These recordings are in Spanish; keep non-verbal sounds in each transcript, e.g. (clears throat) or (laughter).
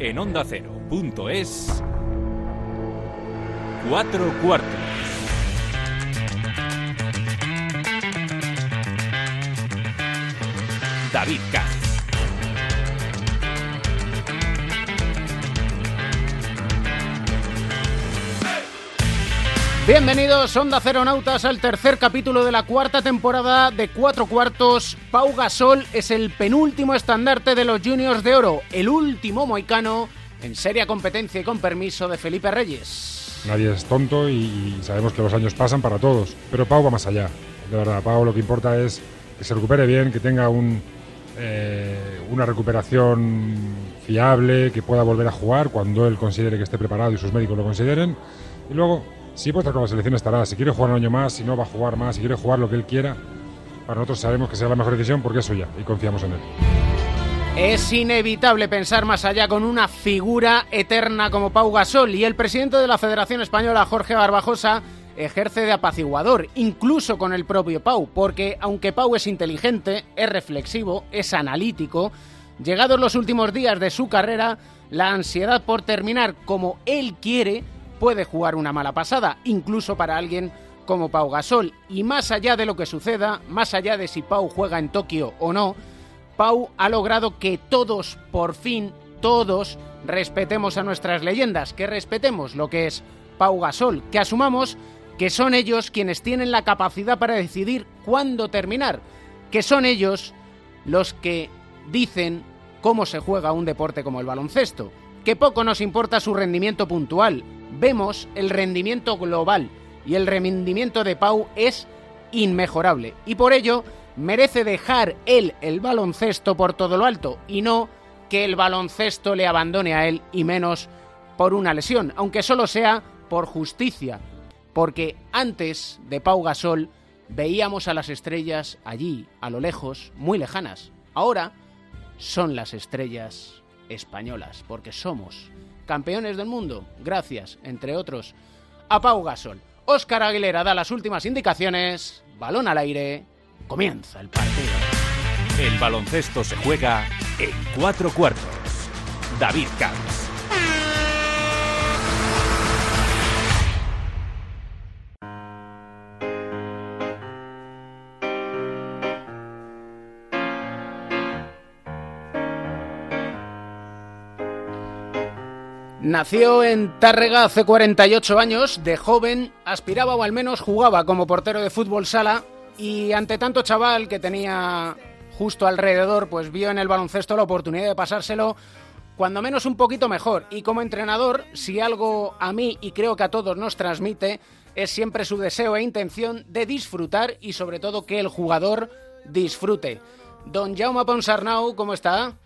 en onda ondacero.es. Cuatro cuartos. David. Bienvenidos, Onda Nautas, al tercer capítulo de la cuarta temporada de Cuatro Cuartos. Pau Gasol es el penúltimo estandarte de los Juniors de Oro, el último moicano en seria competencia y con permiso de Felipe Reyes. Nadie es tonto y sabemos que los años pasan para todos, pero Pau más allá. De verdad, Pau lo que importa es que se recupere bien, que tenga eh, una recuperación fiable, que pueda volver a jugar cuando él considere que esté preparado y sus médicos lo consideren. Y luego si puede estar con la selección estará. Si quiere jugar un año más, si no va a jugar más, si quiere jugar lo que él quiera, para nosotros sabemos que será la mejor decisión porque es suya y confiamos en él. Es inevitable pensar más allá con una figura eterna como Pau Gasol y el presidente de la Federación Española, Jorge Barbajosa, ejerce de apaciguador, incluso con el propio Pau, porque aunque Pau es inteligente, es reflexivo, es analítico, llegados los últimos días de su carrera, la ansiedad por terminar como él quiere puede jugar una mala pasada, incluso para alguien como Pau Gasol. Y más allá de lo que suceda, más allá de si Pau juega en Tokio o no, Pau ha logrado que todos, por fin, todos, respetemos a nuestras leyendas, que respetemos lo que es Pau Gasol, que asumamos que son ellos quienes tienen la capacidad para decidir cuándo terminar, que son ellos los que dicen cómo se juega un deporte como el baloncesto, que poco nos importa su rendimiento puntual, vemos el rendimiento global y el rendimiento de Pau es inmejorable y por ello merece dejar él el baloncesto por todo lo alto y no que el baloncesto le abandone a él y menos por una lesión, aunque solo sea por justicia, porque antes de Pau Gasol veíamos a las estrellas allí, a lo lejos, muy lejanas. Ahora son las estrellas españolas, porque somos campeones del mundo, gracias, entre otros, a Pau Gasol. Óscar Aguilera da las últimas indicaciones, balón al aire, comienza el partido. El baloncesto se juega en cuatro cuartos. David Camps. Nació en Tárrega hace 48 años, de joven aspiraba o al menos jugaba como portero de fútbol sala y ante tanto chaval que tenía justo alrededor, pues vio en el baloncesto la oportunidad de pasárselo cuando menos un poquito mejor. Y como entrenador, si algo a mí y creo que a todos nos transmite, es siempre su deseo e intención de disfrutar y sobre todo que el jugador disfrute. Don Jaume Ponsarnau, ¿cómo está?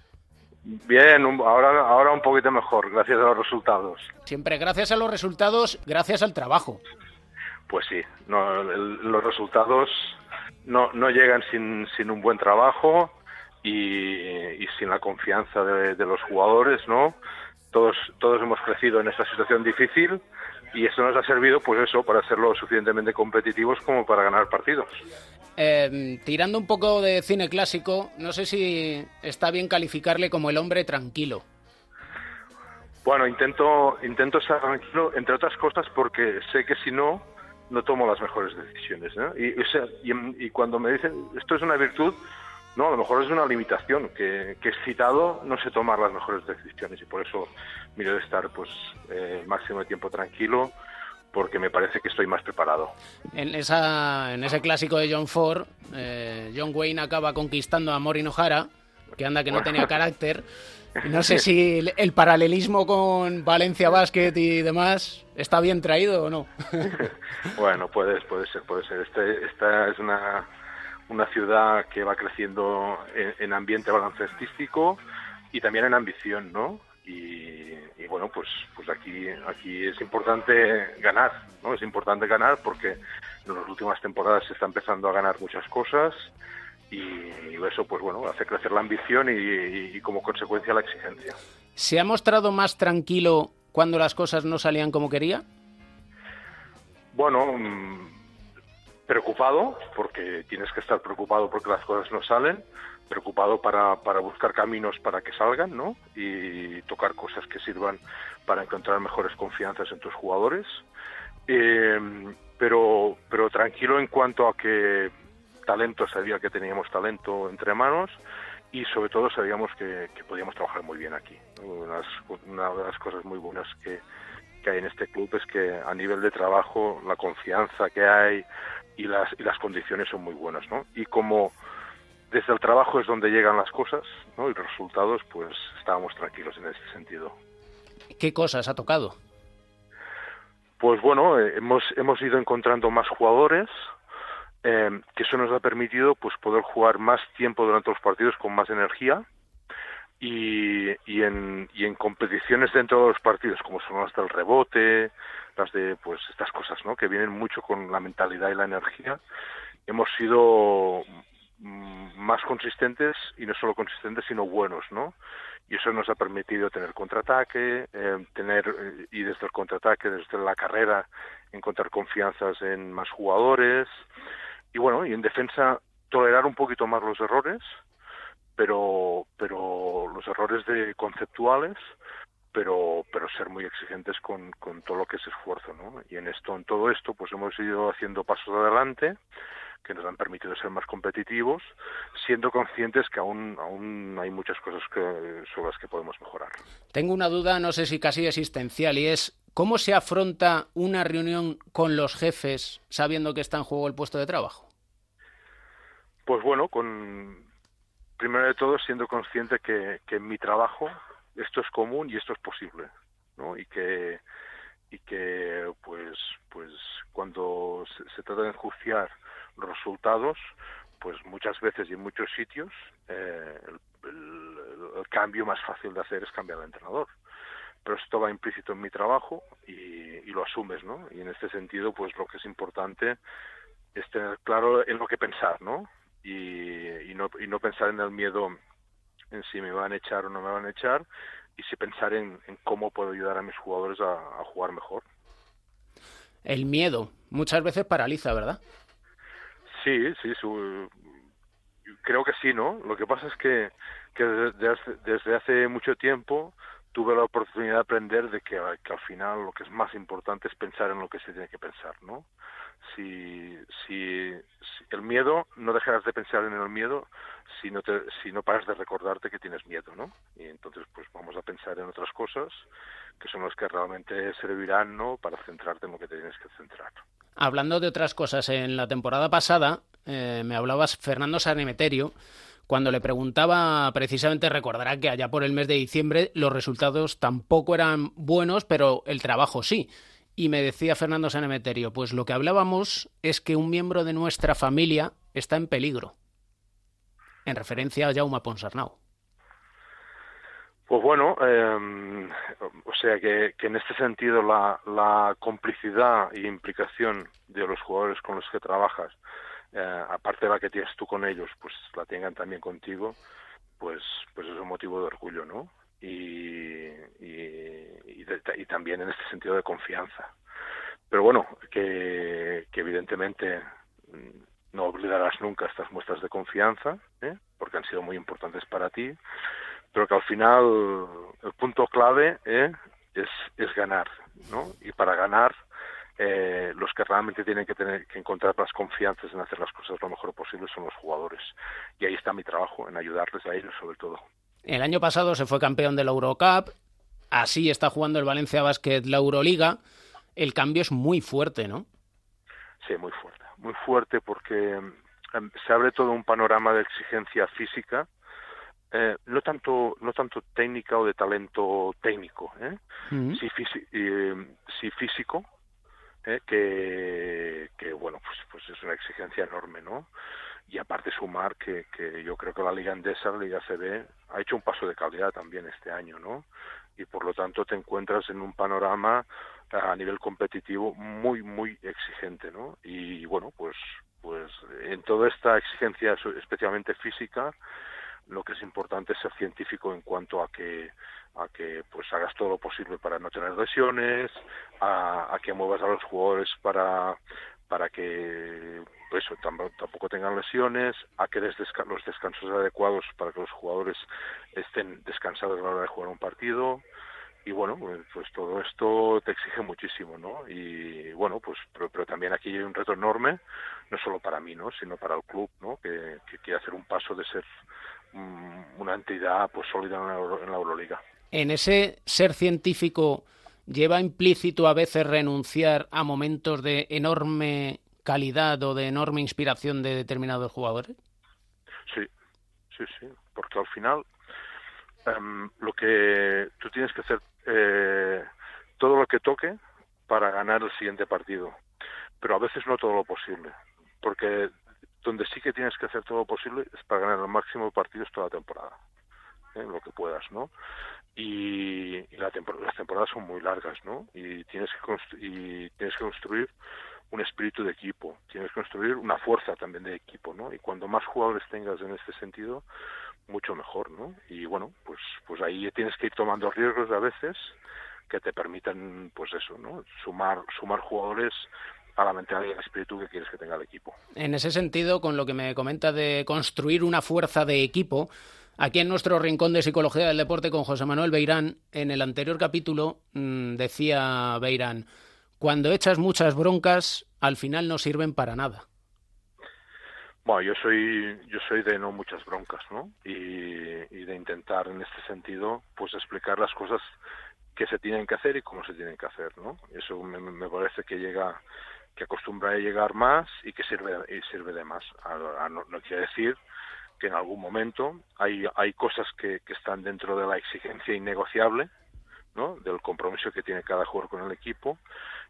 Bien, ahora, ahora un poquito mejor, gracias a los resultados. Siempre gracias a los resultados, gracias al trabajo. Pues sí, no, los resultados no, no llegan sin, sin un buen trabajo y, sin la confianza de, de, los jugadores, ¿no? Todos, todos hemos crecido en esta situación difícil y eso nos ha servido, pues eso, para ser lo suficientemente competitivos como para ganar partidos. Eh, tirando un poco de cine clásico, no sé si está bien calificarle como el hombre tranquilo. Bueno, intento, intento estar tranquilo, entre otras cosas, porque sé que si no, no tomo las mejores decisiones. Y, cuando me dicen esto es una virtud, no, a lo mejor es una limitación, que, que excitado no sé tomar las mejores decisiones y por eso miro de estar pues eh, el máximo de tiempo tranquilo, porque me parece que estoy más preparado. En, esa, en ese clásico de John Ford, eh, John Wayne acaba conquistando a Maureen O'Hara, que anda que no tenía carácter. No sé (laughs) si el, paralelismo con Valencia Basket y demás está bien traído o no. (laughs) bueno, puede, puede ser, puede ser. Este, esta es una, una ciudad que va creciendo en, en ambiente baloncestístico y también en ambición, ¿no? y, bueno pues pues aquí aquí es importante ganar no es importante ganar porque en las últimas temporadas se está empezando a ganar muchas cosas y, eso pues bueno hace crecer la ambición y, como consecuencia la exigencia. Se ha mostrado más tranquilo cuando las cosas no salían como quería bueno mm, preocupado porque tienes que estar preocupado porque las cosas no salen preocupado para, para buscar caminos para que salgan, ¿no? Y tocar cosas que sirvan para encontrar mejores confianzas en tus jugadores. Eh, pero, pero tranquilo en cuanto a que talento, sabía que teníamos talento entre manos y sobre todo sabíamos que, podíamos trabajar muy bien aquí. Una, de las cosas muy buenas que, que hay en este club es que a nivel de trabajo la confianza que hay y las, y las condiciones son muy buenas, ¿no? Y como desde el trabajo es donde llegan las cosas, ¿no? Y los resultados, pues estábamos tranquilos en ese sentido. ¿Qué cosas ha tocado? Pues bueno, eh, hemos, hemos ido encontrando más jugadores, eh, que eso nos ha permitido pues poder jugar más tiempo durante los partidos con más energía y, y, en, y en competiciones dentro de los partidos, como son las del rebote, las de pues estas cosas, ¿no? Que vienen mucho con la mentalidad y la energía. Hemos sido Mm, más consistentes y no solo consistentes sino buenos, ¿no? Y eso nos ha permitido tener contraataque, eh, tener eh, y desde el contraataque, desde la carrera, encontrar confianzas en más jugadores y bueno, y en defensa tolerar un poquito más los errores, pero pero los errores de conceptuales, pero pero ser muy exigentes con, con todo lo que es esfuerzo, ¿no? Y en esto, en todo esto, pues hemos ido haciendo pasos adelante que nos han permitido ser más competitivos, siendo conscientes que aún, aún hay muchas cosas que, sobre las que podemos mejorar. Tengo una duda, no sé si casi existencial, y es ¿cómo se afronta una reunión con los jefes sabiendo que está en juego el puesto de trabajo? Pues bueno, con primero de todo siendo consciente que, que en mi trabajo esto es común y esto es posible, ¿no? Y que y que pues pues cuando se, trata de enjuiciar resultados, pues muchas veces y en muchos sitios eh, el, cambio más fácil de hacer es cambiar de entrenador. Pero esto va implícito en mi trabajo y, lo asumes, ¿no? Y en este sentido, pues lo que es importante es tener claro en lo que pensar, ¿no? Y, no, y no pensar en el miedo en si me van a echar o no me van a echar, y si pensar en, cómo puedo ayudar a mis jugadores a jugar mejor. El miedo muchas veces paraliza, ¿verdad? Sí, sí, su, creo que sí, ¿no? Lo que pasa es que, que desde, hace, mucho tiempo tuve la oportunidad de aprender de que, que, al final lo que es más importante es pensar en lo que se tiene que pensar, ¿no? Si, si, el miedo, no dejarás de pensar en el miedo si no, te, si no paras de recordarte que tienes miedo, ¿no? Y entonces, pues vamos a pensar en otras cosas que son las que realmente servirán, ¿no? Para centrarte en lo que tienes que centrar. Hablando de otras cosas, en la temporada pasada eh, me hablabas Fernando Sanemeterio cuando le preguntaba precisamente recordará que allá por el mes de diciembre los resultados tampoco eran buenos, pero el trabajo sí. Y me decía Fernando Sanemeterio, pues lo que hablábamos es que un miembro de nuestra familia está en peligro. En referencia a Jaume Ponsarnau. Pues bueno, eh, o sea que, en este sentido la, la, complicidad y implicación de los jugadores con los que trabajas, eh, aparte de la que tienes tú con ellos, pues la tengan también contigo, pues, pues es un motivo de orgullo, ¿no? Y, y, y, también en este sentido de confianza. Pero bueno, que, que evidentemente no olvidarás nunca estas muestras de confianza, ¿eh? porque han sido muy importantes para ti pero que al final el punto clave ¿eh? es, es ganar, ¿no? Y para ganar, eh, los que realmente tienen que tener que encontrar las confianzas en hacer las cosas lo mejor posible son los jugadores. Y ahí está mi trabajo, en ayudarles a ellos sobre todo. El año pasado se fue campeón de la Eurocup, así está jugando el Valencia Basket la Euroliga. El cambio es muy fuerte, ¿no? Sí, muy fuerte. Muy fuerte porque em, se abre todo un panorama de exigencia física eh, no tanto no tanto técnica o de talento técnico, ¿eh? sí, sí, físico, ¿eh? que, que, bueno, pues, pues es una exigencia enorme, ¿no? Y aparte sumar que, que yo creo que la Liga Endesa, la Liga CB, ha hecho un paso de calidad también este año, ¿no? Y por lo tanto te encuentras en un panorama a nivel competitivo muy, muy exigente, ¿no? Y bueno, pues, pues en toda esta exigencia, especialmente física, lo que es importante es ser científico en cuanto a que a que pues hagas todo lo posible para no tener lesiones, a, que muevas a los jugadores para para que pues tampoco tengan lesiones, a que des los descansos adecuados para que los jugadores estén descansados a la hora de jugar un partido, y bueno pues, pues, todo esto te exige muchísimo no y bueno pues pero, también aquí hay un reto enorme no solo para mí no sino para el club no que, quiere hacer un paso de ser mm, una entidad pues sólida en la, en la Euroliga. En ese ser científico lleva implícito a veces renunciar a momentos de enorme calidad o de enorme inspiración de determinados jugadores sí sí sí porque al final em, lo que tú tienes que hacer eh, todo lo que toque para ganar el siguiente partido. Pero a veces no todo lo posible, porque donde sí que tienes que hacer todo lo posible es para ganar el máximo de partidos toda la temporada, ¿eh? lo que puedas, ¿no? Y, la las temporadas son muy largas, ¿no? Y tienes que y tienes que construir un espíritu de equipo, tienes que construir una fuerza también de equipo, ¿no? Y cuando más jugadores tengas en este sentido, mucho mejor, ¿no? Y bueno, pues, pues ahí tienes que ir tomando riesgos a veces que te permitan, pues eso, ¿no? Sumar, sumar jugadores a la mentalidad y al espíritu que quieres que tenga el equipo. En ese sentido, con lo que me comenta de construir una fuerza de equipo, aquí en nuestro rincón de psicología del deporte con José Manuel Beirán, en el anterior capítulo mm, decía Beirán, cuando echas muchas broncas, al final no sirven para nada. Bueno, yo soy, yo soy de no muchas broncas, ¿no? Y, de intentar en este sentido, pues explicar las cosas que se tienen que hacer y cómo se tienen que hacer, ¿no? Eso me, parece que llega, que acostumbra a llegar más y que sirve, y sirve de más. no, no, quiere decir que en algún momento hay, hay cosas que, que están dentro de la exigencia innegociable, ¿no? del compromiso que tiene cada jugador con el equipo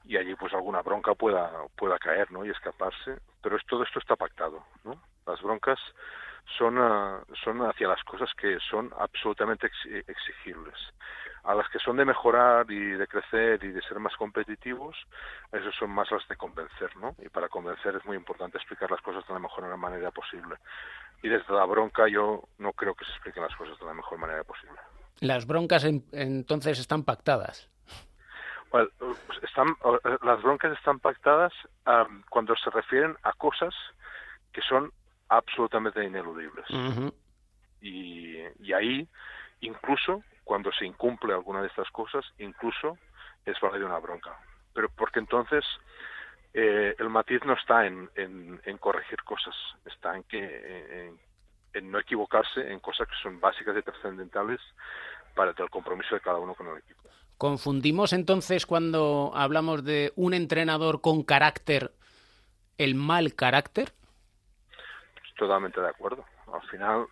y allí pues alguna bronca pueda pueda caer ¿no? y escaparse pero es, todo esto está pactado ¿no? las broncas son ah, son hacia las cosas que son absolutamente exigibles a las que son de mejorar y de crecer y de ser más competitivos esas son más las de convencer ¿no? y para convencer es muy importante explicar las cosas de la mejor manera posible y desde la bronca yo no creo que se expliquen las cosas de la mejor manera posible las broncas entonces están pactadas. Pues, están, las broncas están pactadas cuando se refieren a cosas que son absolutamente ineludibles. y, y, ahí, incluso cuando se incumple alguna de estas cosas, incluso es válida una bronca. Pero porque entonces eh, el matiz no está en, en, corregir cosas, está en que en no equivocarse en cosas que son básicas y trascendentales para el compromiso de cada uno con el equipo. ¿Confundimos entonces cuando hablamos de un entrenador con carácter el mal carácter? Totalmente de acuerdo. Al final,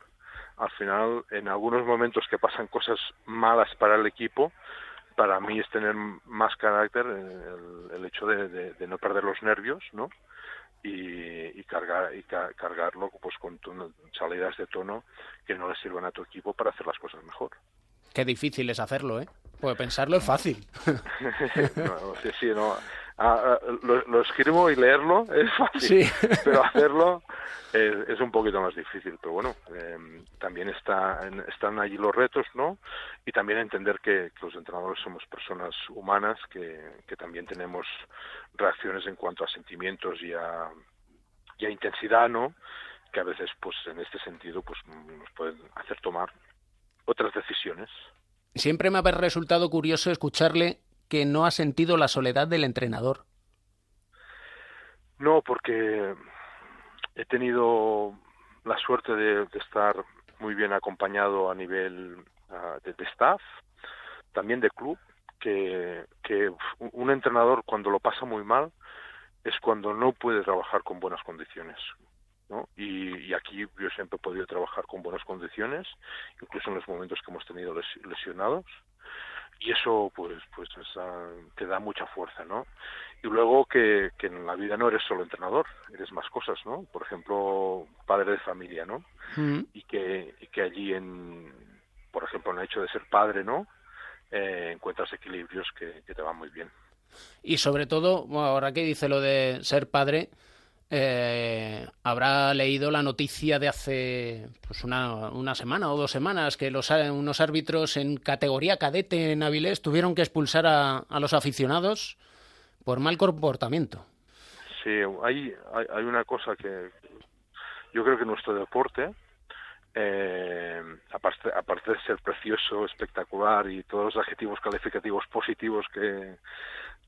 al final, en algunos momentos que pasan cosas malas para el equipo, para mí es tener más carácter el, hecho de, no perder los nervios, ¿no? y, cargar y cargarlo pues con salidas de tono que no le sirvan a tu equipo para hacer las cosas mejor. Qué difícil es hacerlo, ¿eh? Pues pensarlo es fácil. (laughs) sí, sí, no. Ah, ah, lo, escribo y leerlo es fácil, pero hacerlo es, un poquito más difícil. Pero bueno, em, también está, están allí los retos, ¿no? Y también entender que, los entrenadores somos personas humanas, que, que, también tenemos reacciones en cuanto a sentimientos y a, y a intensidad, ¿no? Que a veces, pues en este sentido, pues nos pueden hacer tomar otras decisiones. Siempre me ha resultado curioso escucharle que no ha sentido la soledad del entrenador. No, porque he tenido la suerte de, estar muy bien acompañado a nivel ah, de, staff, también de club, que, que un entrenador cuando lo pasa muy mal es cuando no puede trabajar con buenas condiciones. ¿No? Y, y, aquí yo siempre he podido trabajar con buenas condiciones, incluso en los momentos que hemos tenido lesionados y eso pues pues te da mucha fuerza no y luego que, que, en la vida no eres solo entrenador eres más cosas no por ejemplo padre de familia no mm. y que y que allí en por ejemplo en el hecho de ser padre no eh, encuentras equilibrios que, que te van muy bien. Y sobre todo ahora que dice lo de ser padre eh, habrá leído la noticia de hace pues una, una, semana o dos semanas que los, unos árbitros en categoría cadete en Avilés tuvieron que expulsar a, a los aficionados por mal comportamiento. Sí, hay, hay, una cosa que yo creo que nuestro deporte, eh, aparte, aparte de ser precioso, espectacular y todos los adjetivos calificativos positivos que,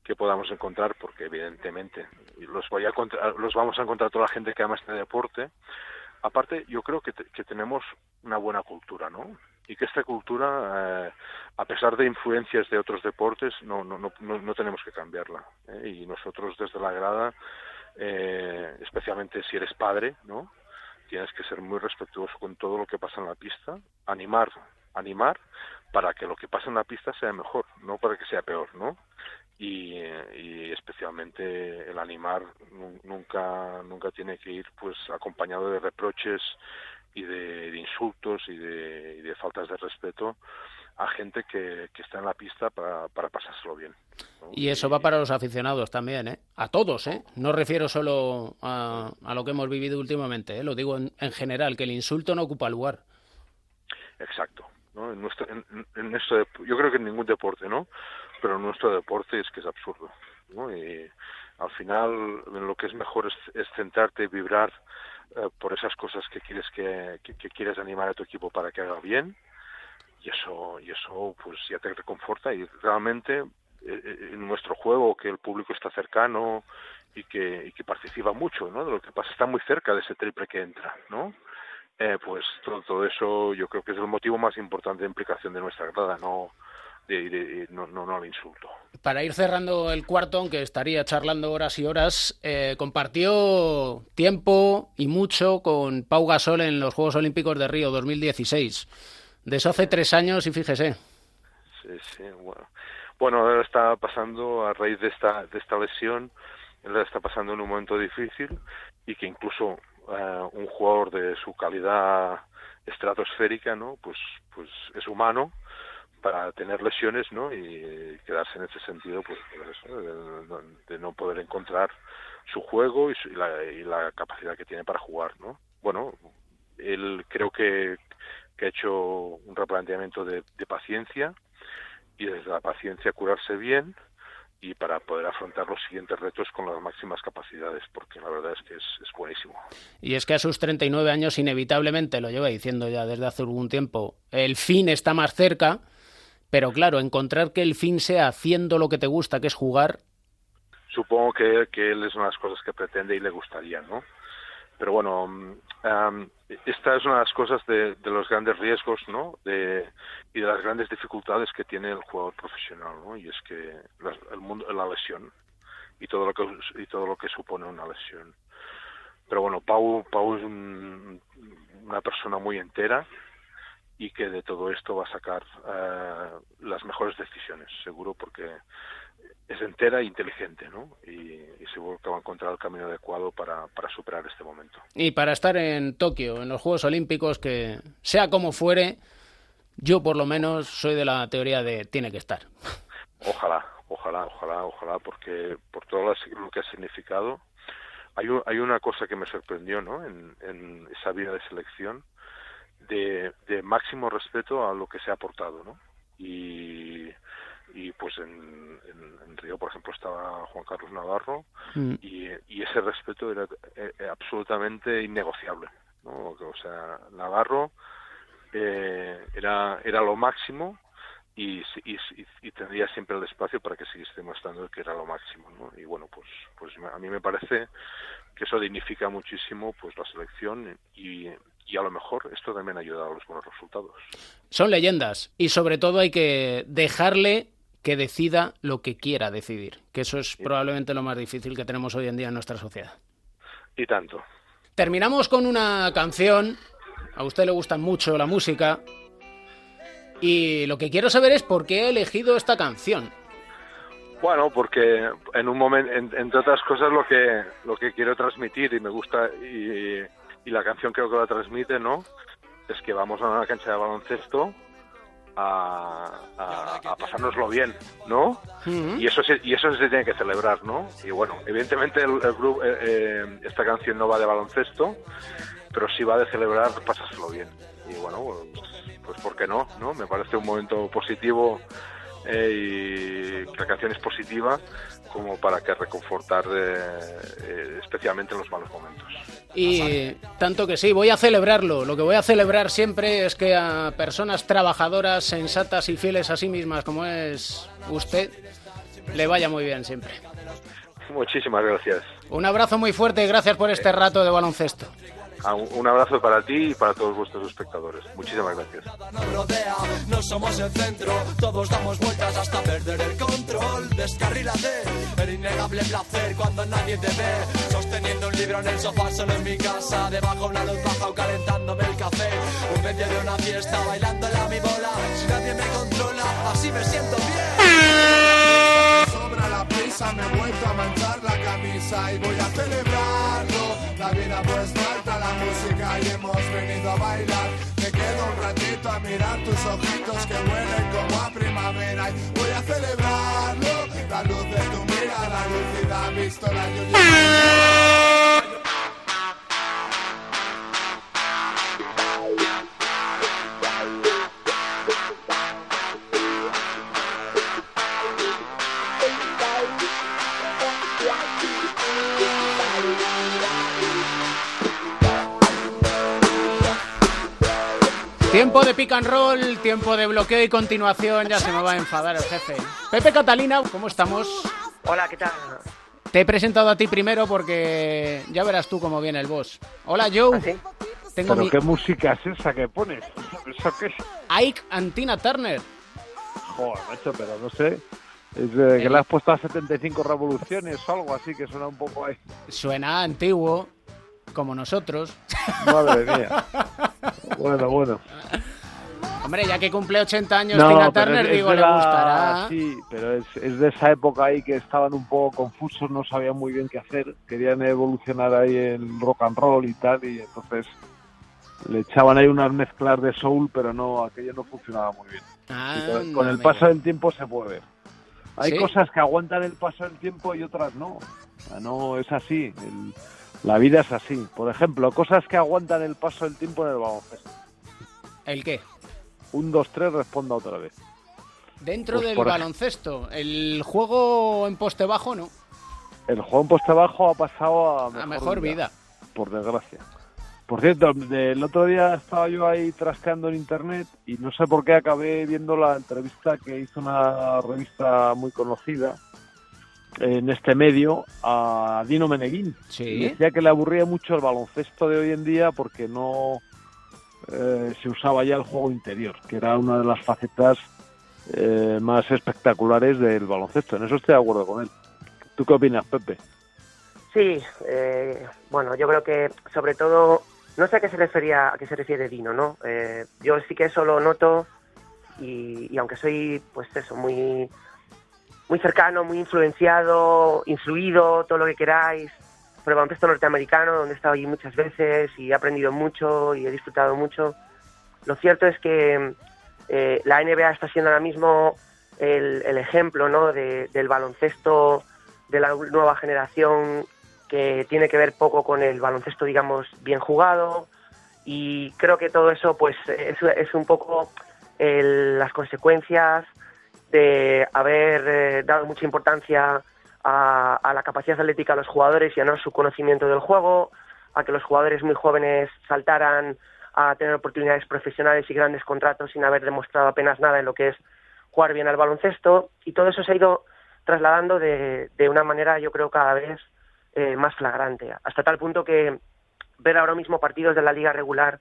que podamos encontrar, porque evidentemente los, voy a los vamos a encontrar toda la gente que ama este deporte, aparte yo creo que, que tenemos una buena cultura, ¿no? y que esta cultura, eh, a pesar de influencias de otros deportes, no, no, no, no tenemos que cambiarla. ¿eh? Y nosotros desde la grada, eh, especialmente si eres padre, ¿no? tienes que ser muy respetuoso con todo lo que pasa en la pista, animar, animar para que lo que pasa en la pista sea mejor, no para que sea peor, ¿no? Y, y especialmente el animar nunca nunca tiene que ir pues acompañado de reproches y de, insultos y de, faltas de respeto a gente que, está en la pista para, para pasárselo bien. Y eso va para los aficionados también, ¿eh? A todos, ¿eh? No refiero solo a, a lo que hemos vivido últimamente, ¿eh? Lo digo en, en, general, que el insulto no ocupa lugar. Exacto. ¿no? En nuestro, en, esto, yo creo que en ningún deporte, ¿no? Pero nuestro deporte es que es absurdo, ¿no? Y al final lo que es mejor es, es centrarte, vibrar eh, por esas cosas que quieres que, quieres animar a tu equipo para que haga bien y eso y eso pues ya te reconforta y realmente eh, eh, en nuestro juego que el público está cercano y que, y que participa mucho ¿no? de lo que pasa está muy cerca de ese triple que entra ¿no? pues todo, todo eso yo creo que es el motivo más importante de implicación de nuestra grada no de, no, no, no insulto. Para ir cerrando el cuarto, aunque estaría charlando horas y horas, eh, compartió tiempo y mucho con Pau Gasol en los Juegos Olímpicos de Río 2016. De eso hace tres años y fíjese. Sí, sí, bueno. Bueno, ahora está pasando a raíz de esta, de esta lesión, él está pasando en un momento difícil y que incluso eh, un jugador de su calidad estratosférica, ¿no? Pues, pues es humano para tener lesiones ¿no? y quedarse en ese sentido pues, de, no poder encontrar su juego y, la, capacidad que tiene para jugar no bueno él creo que, que ha hecho un replanteamiento de, paciencia y desde la paciencia curarse bien y para poder afrontar los siguientes retos con las máximas capacidades, porque la verdad es que es, es, buenísimo. Y es que a sus 39 años, inevitablemente, lo lleva diciendo ya desde hace algún tiempo, el fin está más cerca pero claro, encontrar que el fin sea haciendo lo que te gusta, que es jugar. Supongo que, él es una de las cosas que pretende y le gustaría, ¿no? Pero bueno, um, esta es una de las cosas de, los grandes riesgos, ¿no? Y de las grandes dificultades que tiene el jugador profesional, ¿no? Y es que la, el mundo, la lesión y todo lo que todo lo que supone una lesión. Pero bueno, Pau, Pau es una persona muy entera, y que de todo esto va a sacar eh, las mejores decisiones, seguro, porque es entera e inteligente, ¿no? Y, seguro que va a encontrar el camino adecuado para, para superar este momento. Y para estar en Tokio, en los Juegos Olímpicos, que sea como fuere, yo por lo menos soy de la teoría de tiene que estar. Ojalá, ojalá, ojalá, ojalá, porque por todo lo que ha significado, hay, hay una cosa que me sorprendió, ¿no? En, en esa vida de selección, de, máximo respeto a lo que se ha aportado, ¿no? Y, y pues en, en, Río, por ejemplo, estaba Juan Carlos Navarro mm. y, y, ese respeto era eh, absolutamente innegociable, ¿no? O sea, Navarro eh, era, era lo máximo y, y, y, tendría siempre el espacio para que siguiese demostrando que era lo máximo, ¿no? Y bueno, pues, pues a mí me parece que eso dignifica muchísimo pues la selección y, y a lo mejor esto también ha ayudado a los buenos resultados. Son leyendas y sobre todo hay que dejarle que decida lo que quiera decidir, que eso es probablemente lo más difícil que tenemos hoy en día en nuestra sociedad. Y tanto. Terminamos con una canción, a usted le gusta mucho la música, y lo que quiero saber es por qué ha elegido esta canción. Bueno, porque en un momento, entre otras cosas, lo que lo que quiero transmitir y me gusta y, y la canción creo que la transmite, ¿no? Es que vamos a una cancha de baloncesto a, a, pasárnoslo bien, ¿no? Y eso se, y eso se tiene que celebrar, ¿no? Y bueno, evidentemente el, grupo, eh, eh, esta canción no va de baloncesto, pero sí va de celebrar pasárselo bien. Y bueno, pues, pues ¿por qué no? ¿no? Me parece un momento positivo eh, y la canción es positiva como para que reconfortar eh, eh, especialmente en los malos momentos. Y tanto que sí, voy a celebrarlo. Lo que voy a celebrar siempre es que a personas trabajadoras, sensatas y fieles a sí mismas como es usted, le vaya muy bien siempre. Muchísimas gracias. Un abrazo muy fuerte y gracias por este rato de baloncesto. Un abrazo para ti y para todos vuestros espectadores. Muchísimas gracias. no somos el centro, todos damos vueltas hasta perder el control. Descarrílate, el innegable placer cuando nadie te ve. Sosteniendo un libro en el sofá solo en mi casa, debajo una luz baja o calentándome el café. En medio de una fiesta, bailando la mi bola. Si nadie me controla, así me siento bien. Sobra la prisa, me he vuelto a manchar la camisa y voy a celebrarlo. La vida pues falta la música y hemos venido a bailar. Me quedo un ratito a mirar tus ojitos que huelen como a primavera y voy a celebrarlo. La luz de tu mirada lúcida ha visto la lluvia. Tiempo de pick and roll, tiempo de bloqueo y continuación. Ya se me va a enfadar el jefe. Pepe Catalina, ¿cómo estamos? Hola, ¿qué tal? Te he presentado a ti primero porque ya verás tú cómo viene el boss. Hola, Joe. ¿Ah, Tengo ¿Pero qué música es esa que pones? ¿Eso qué es? Ike Antina Turner. Joder, macho, pero no sé. Es que le has puesto a 75 revoluciones o algo así que suena un poco ahí. Suena antiguo, como nosotros. (laughs) Madre mía. Bueno, bueno. Hombre, ya que cumple 80 años Tina Turner, digo, le gustará. Sí, pero es, es, de esa época ahí que estaban un poco confusos, no sabían muy bien qué hacer, querían evolucionar ahí en rock and roll y tal, y entonces le echaban ahí unas mezclas de soul, pero no, aquello no funcionaba muy bien. Ah, con, con el paso del tiempo se puede ver. Hay ¿Sí? cosas que aguantan el paso del tiempo y otras no. No es así. El, la vida es así. Por ejemplo, cosas que aguantan el paso del tiempo en el baloncesto. ¿El qué? Un, dos, tres, responda otra vez. Dentro pues del baloncesto, el juego en poste bajo no. El juego en poste bajo ha pasado a mejor, a mejor vida, vida, Por desgracia. Por cierto, el otro día estaba yo ahí trasteando en internet y no sé por qué acabé viendo la entrevista que hizo una revista muy conocida en este medio a Dino Meneguín. Sí. Decía que le aburría mucho el baloncesto de hoy en día porque no eh, se usaba ya el juego interior, que era una de las facetas eh, más espectaculares del baloncesto. En eso estoy de acuerdo con él. ¿Tú qué opinas, Pepe? Sí, eh, bueno, yo creo que sobre todo, no sé a qué se refería, a qué se refiere Dino, ¿no? Eh, yo sí que eso lo noto y, y aunque soy, pues eso, muy muy cercano, muy influenciado, influido, todo lo que queráis, por el baloncesto norteamericano, donde he estado allí muchas veces y he aprendido mucho y he disfrutado mucho. Lo cierto es que eh, la NBA está siendo ahora mismo el, el ejemplo ¿no? de, del baloncesto de la nueva generación que tiene que ver poco con el baloncesto, digamos, bien jugado y creo que todo eso pues es, es un poco el, las consecuencias de haber eh, dado mucha importancia a, la capacidad atlética de los jugadores y a no su conocimiento del juego, a que los jugadores muy jóvenes saltaran a tener oportunidades profesionales y grandes contratos sin haber demostrado apenas nada en lo que es jugar bien al baloncesto. Y todo eso se ha ido trasladando de, de una manera yo creo cada vez eh, más flagrante, hasta tal punto que ver ahora mismo partidos de la liga regular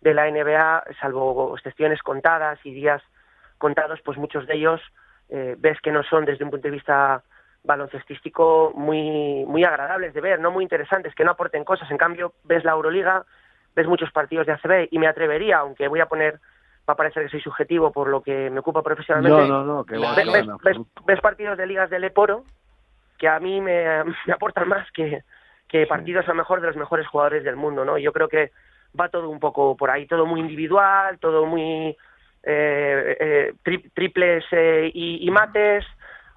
de la NBA, salvo excepciones contadas y días contados, pues muchos de ellos eh, ves que no son desde un punto de vista baloncestístico muy, muy agradables de ver, no muy interesantes, que no aporten cosas. En cambio, ves la Euroliga, ves muchos partidos de ACB y me atrevería, aunque voy a poner, va a parecer que soy subjetivo por lo que me ocupa profesionalmente. No, no, no, que ves, ves, ves, ves, partidos de ligas de Leporo que a mí me, me aportan más que, que partidos a lo mejor de los mejores jugadores del mundo, ¿no? Yo creo que va todo un poco por ahí, todo muy individual, todo muy tri triples eh, y, y, mates,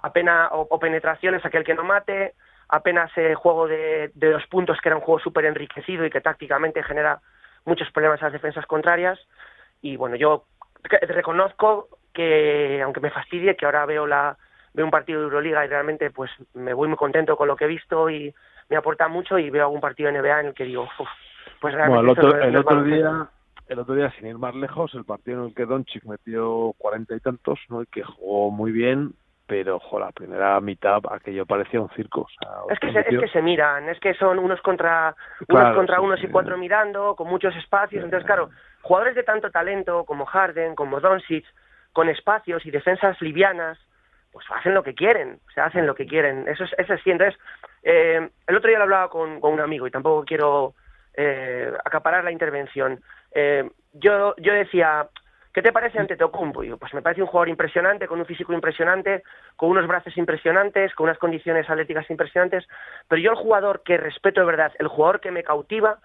apenas o, o, penetraciones aquel que no mate, apenas eh, juego de, de, dos puntos que era un juego súper enriquecido y que tácticamente genera muchos problemas a las defensas contrarias y bueno yo reconozco que, aunque me fastidie, que ahora veo la veo un partido de Euroliga y realmente pues me voy muy contento con lo que he visto y me aporta mucho y veo algún partido de NBA en el que digo, Uf, pues realmente Bueno, el esto otro, no el otro baloncesto". día, el otro día, sin ir más lejos, el partido en el que Doncic metió cuarenta y tantos, ¿no? Y que jugó muy bien, pero jo, la primera mitad aquello parecía un circo. o sea, Es que, se, es que se miran, es que son unos contra unos Claro, contra sí, unos y cuatro mirando, con muchos espacios. Entonces, claro, jugadores de tanto talento como Harden, como Doncic, con espacios y defensas livianas, pues hacen lo que quieren, o sea, hacen lo que quieren. Eso es, eso es. Entonces, eh, el otro día lo hablaba con, con un amigo y tampoco quiero eh, acaparar la intervención. Eh, yo, yo decía, ¿qué te parece Antetokounmpo? Y yo, pues me parece un jugador impresionante, con un físico impresionante, con unos brazos impresionantes, con unas condiciones atléticas impresionantes, pero yo el jugador que respeto de verdad, el jugador que me cautiva,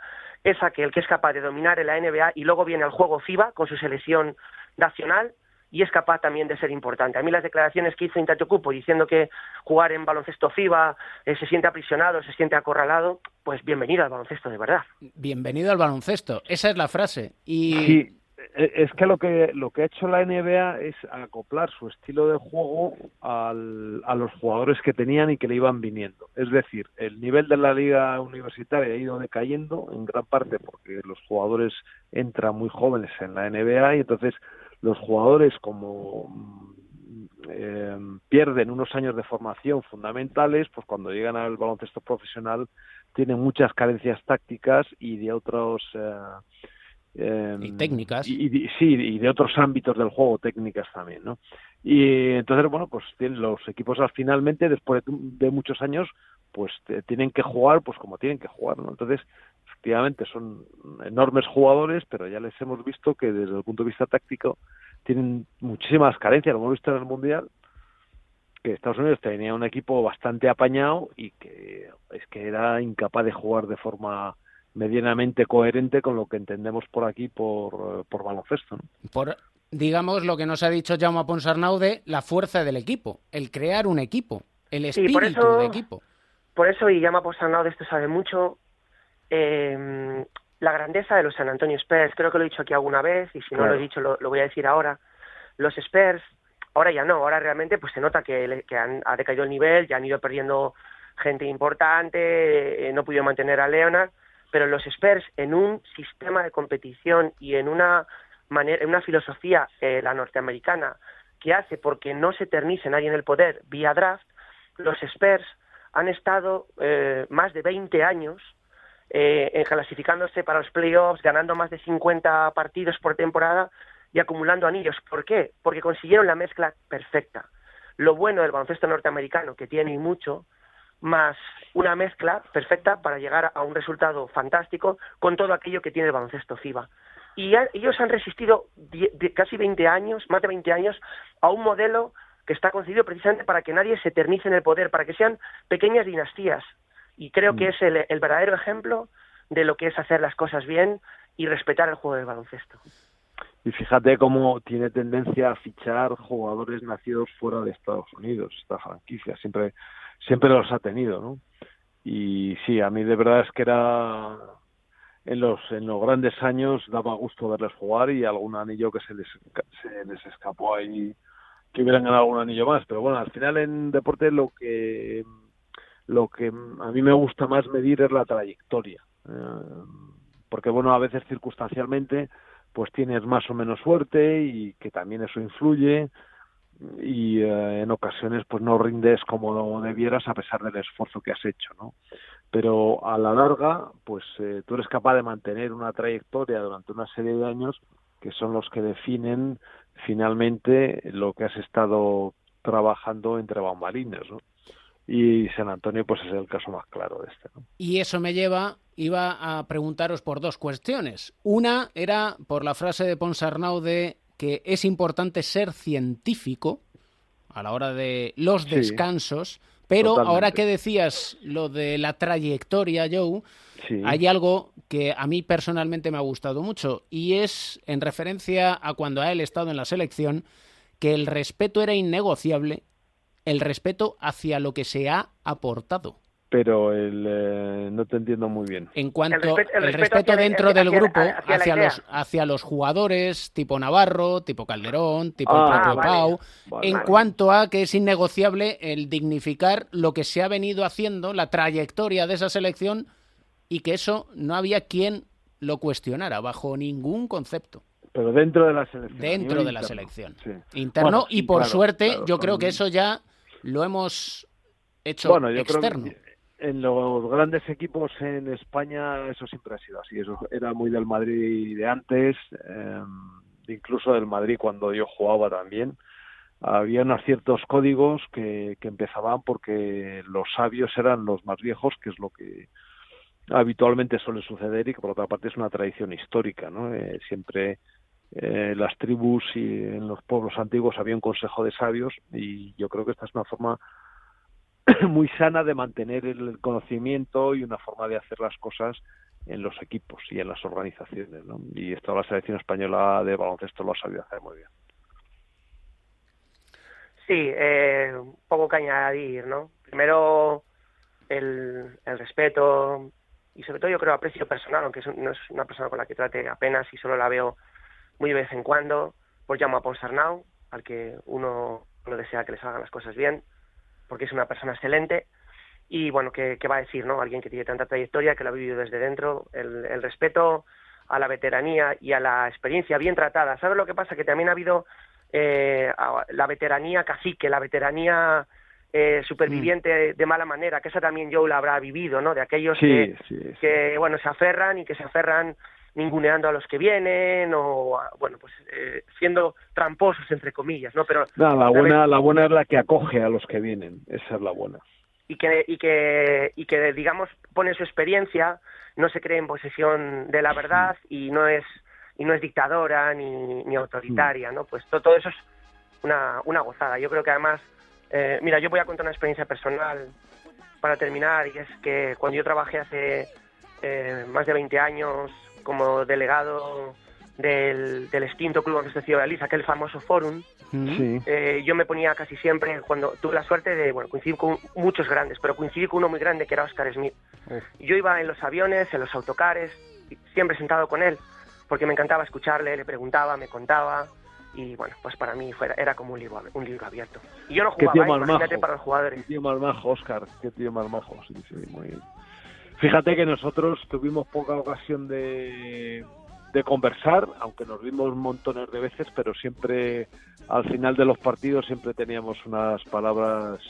es aquel que es capaz de dominar en la NBA y luego viene al juego FIBA con su selección nacional y es capaz también de ser importante. A mí las declaraciones que hizo Intatocupo diciendo que jugar en baloncesto FIBA eh, se siente aprisionado, se siente acorralado, pues bienvenido al baloncesto de verdad. Bienvenido al baloncesto. Esa es la frase. Y Sí, e- es que lo que lo que ha hecho la NBA es acoplar su estilo de juego al- a los jugadores que tenían y que le iban viniendo. Es decir, el nivel de la liga universitaria ha ido decayendo en gran parte porque los jugadores entran muy jóvenes en la NBA y entonces los jugadores como eh, pierden unos años de formación fundamentales, pues cuando llegan al baloncesto profesional tienen muchas carencias tácticas y de otros eh, eh, Y técnicas. y, y- sí y de otros ámbitos del juego técnicas también no y entonces bueno pues los equipos al finalmente después de, de muchos años pues te- tienen que jugar pues como tienen que jugar no entonces efectivamente son enormes jugadores pero ya les hemos visto que desde el punto de vista táctico tienen muchísimas carencias lo hemos visto en el mundial que Estados Unidos tenía un equipo bastante apañado y que es que era incapaz de jugar de forma medianamente coherente con lo que entendemos por aquí por, por baloncesto. ¿no? por, digamos, lo que nos ha dicho Jaume Ponsarnau de la fuerza del equipo, el crear un equipo, el Sí, espíritu por eso- de equipo. Por eso, y Llama Posanao de esto sabe mucho, eh, la grandeza de los San Antonio Spurs. Creo que lo he dicho aquí alguna vez, y si no lo he dicho, lo, lo voy a decir ahora. Los Spurs, ahora ya no, ahora realmente pues se nota que, le- que han, ha decaído el nivel, ya han ido perdiendo gente importante, eh, no pudieron mantener a Leonard, pero los Spurs en un sistema de competición y en una manera, en una filosofía, eh, la norteamericana, que hace porque no se eternice nadie en el poder vía draft, los Spurs han estado eh, más de 20 años eh, en clasificándose para los playoffs, ganando más de 50 partidos por temporada y acumulando anillos. ¿Por qué? Porque consiguieron la mezcla perfecta. Lo bueno del baloncesto norteamericano, que tiene y mucho, más una mezcla perfecta para llegar a un resultado fantástico con todo aquello que tiene el baloncesto FIBA. Y ellos han resistido casi 20 años, más de 20 años, a un modelo que está concebido precisamente para que nadie se eternice en el poder, para que sean pequeñas dinastías. Y creo que es el, el verdadero ejemplo de lo que es hacer las cosas bien y respetar el juego del baloncesto. Y fíjate cómo tiene tendencia a fichar jugadores nacidos fuera de Estados Unidos, esta franquicia, siempre, siempre los ha tenido, ¿no? Y sí, a mí de verdad es que era en los en los grandes años daba gusto verles jugar y algún anillo que se les se les escapó ahí que hubieran ganado algún anillo más, pero bueno, al final en deporte lo que lo que a mí me gusta más medir es la trayectoria. Eh, porque bueno, a veces circunstancialmente pues tienes más o menos suerte y que también eso influye y eh, en ocasiones pues no rindes como debieras a pesar del esfuerzo que has hecho, ¿no? Pero a la larga, pues eh, tú eres capaz de mantener una trayectoria durante una serie de años que son los que definen finalmente lo que has estado trabajando entre bambalinas, ¿no? Y San Antonio pues es el caso más claro de este, ¿no? Y eso me lleva, iba a preguntaros por dos cuestiones. Una era por la frase de Ponsarnau de que es importante ser científico a la hora de los Sí, descansos, pero totalmente. ahora que decías lo de la trayectoria, Joe, Sí. hay algo que a mí personalmente me ha gustado mucho y es en referencia a cuando ha él estado en la selección que el respeto era innegociable, el respeto hacia lo que se ha aportado. pero el, eh, no te entiendo muy bien. En cuanto El respeto- el el respeto respeto hacia- dentro del grupo hacia los hacia los jugadores tipo Navarro, tipo Calderón, tipo Ah, el propio vale. Pau, Vale. en vale. cuanto a que es innegociable el dignificar lo que se ha venido haciendo, la trayectoria de esa selección y que eso no había quien lo cuestionara bajo ningún concepto Pero dentro de la selección. dentro de la selección Sí. interno Bueno, y por claro, suerte claro, yo creo que eso ya lo hemos hecho Bueno, yo externo. creo que en los grandes equipos en España eso siempre ha sido así. Eso era muy del Madrid de antes, eh, incluso del Madrid cuando yo jugaba también. Había unos ciertos códigos que, que empezaban porque los sabios eran los más viejos, que es lo que habitualmente suele suceder y que por otra parte es una tradición histórica, ¿no? Eh, siempre eh, las tribus y en los pueblos antiguos había un consejo de sabios y yo creo que esta es una forma (clears throat) muy sana de mantener el conocimiento y una forma de hacer las cosas en los equipos y en las organizaciones, ¿no? Y esto la selección española de baloncesto lo ha sabido hacer muy bien. Sí, eh, poco que añadir, ¿no? Primero, el, el respeto y sobre todo yo creo aprecio personal, aunque no es una persona con la que trate apenas y solo la veo muy de vez en cuando, por llamo a Ponsarnau, al que uno, uno desea que le salgan las cosas bien, porque es una persona excelente y bueno, ¿qué, qué va a decir, no? Alguien que tiene tanta trayectoria, que lo ha vivido desde dentro, el, el respeto a la veteranía y a la experiencia bien tratada. ¿Sabes lo que pasa? Que también ha habido eh, la veteranía cacique, la veteranía eh, superviviente de mala manera, que esa también Joe la habrá vivido, ¿no? De aquellos que, sí, sí. que bueno se aferran y que se aferran ninguneando a los que vienen o bueno pues eh, siendo tramposos entre comillas no pero No, la buena, la buena es la que acoge a los que vienen. Esa es la buena. y que y que y que digamos pone su experiencia no se cree en posesión de la verdad y no es y no es dictadora ni, ni autoritaria no pues to- todo, eso es una, una gozada yo creo que además eh, mira yo voy a contar una experiencia personal para terminar y es que cuando yo trabajé hace eh, más de 20 años como delegado del, del extinto Club Ciudad de aquel famoso Fórum, Mm. Sí. eh, yo me ponía casi siempre, cuando tuve la suerte de bueno, coincidir con muchos grandes, pero coincidí con uno muy grande que era Oscar Smith. Uf. Yo iba en los aviones, en los autocares, siempre sentado con él, porque me encantaba escucharle, le preguntaba, me contaba, y bueno, pues para mí fuera, era como un libro, un libro abierto. Y yo no Qué tío jugaba, ¿eh? imagínate majo. para los Qué jugadores. tío más majo, Oscar. Qué tío más majo. Sí, sí, muy bien. Fíjate que nosotros tuvimos poca ocasión de, conversar, aunque nos vimos montones de veces, pero siempre al final de los partidos siempre teníamos unas palabras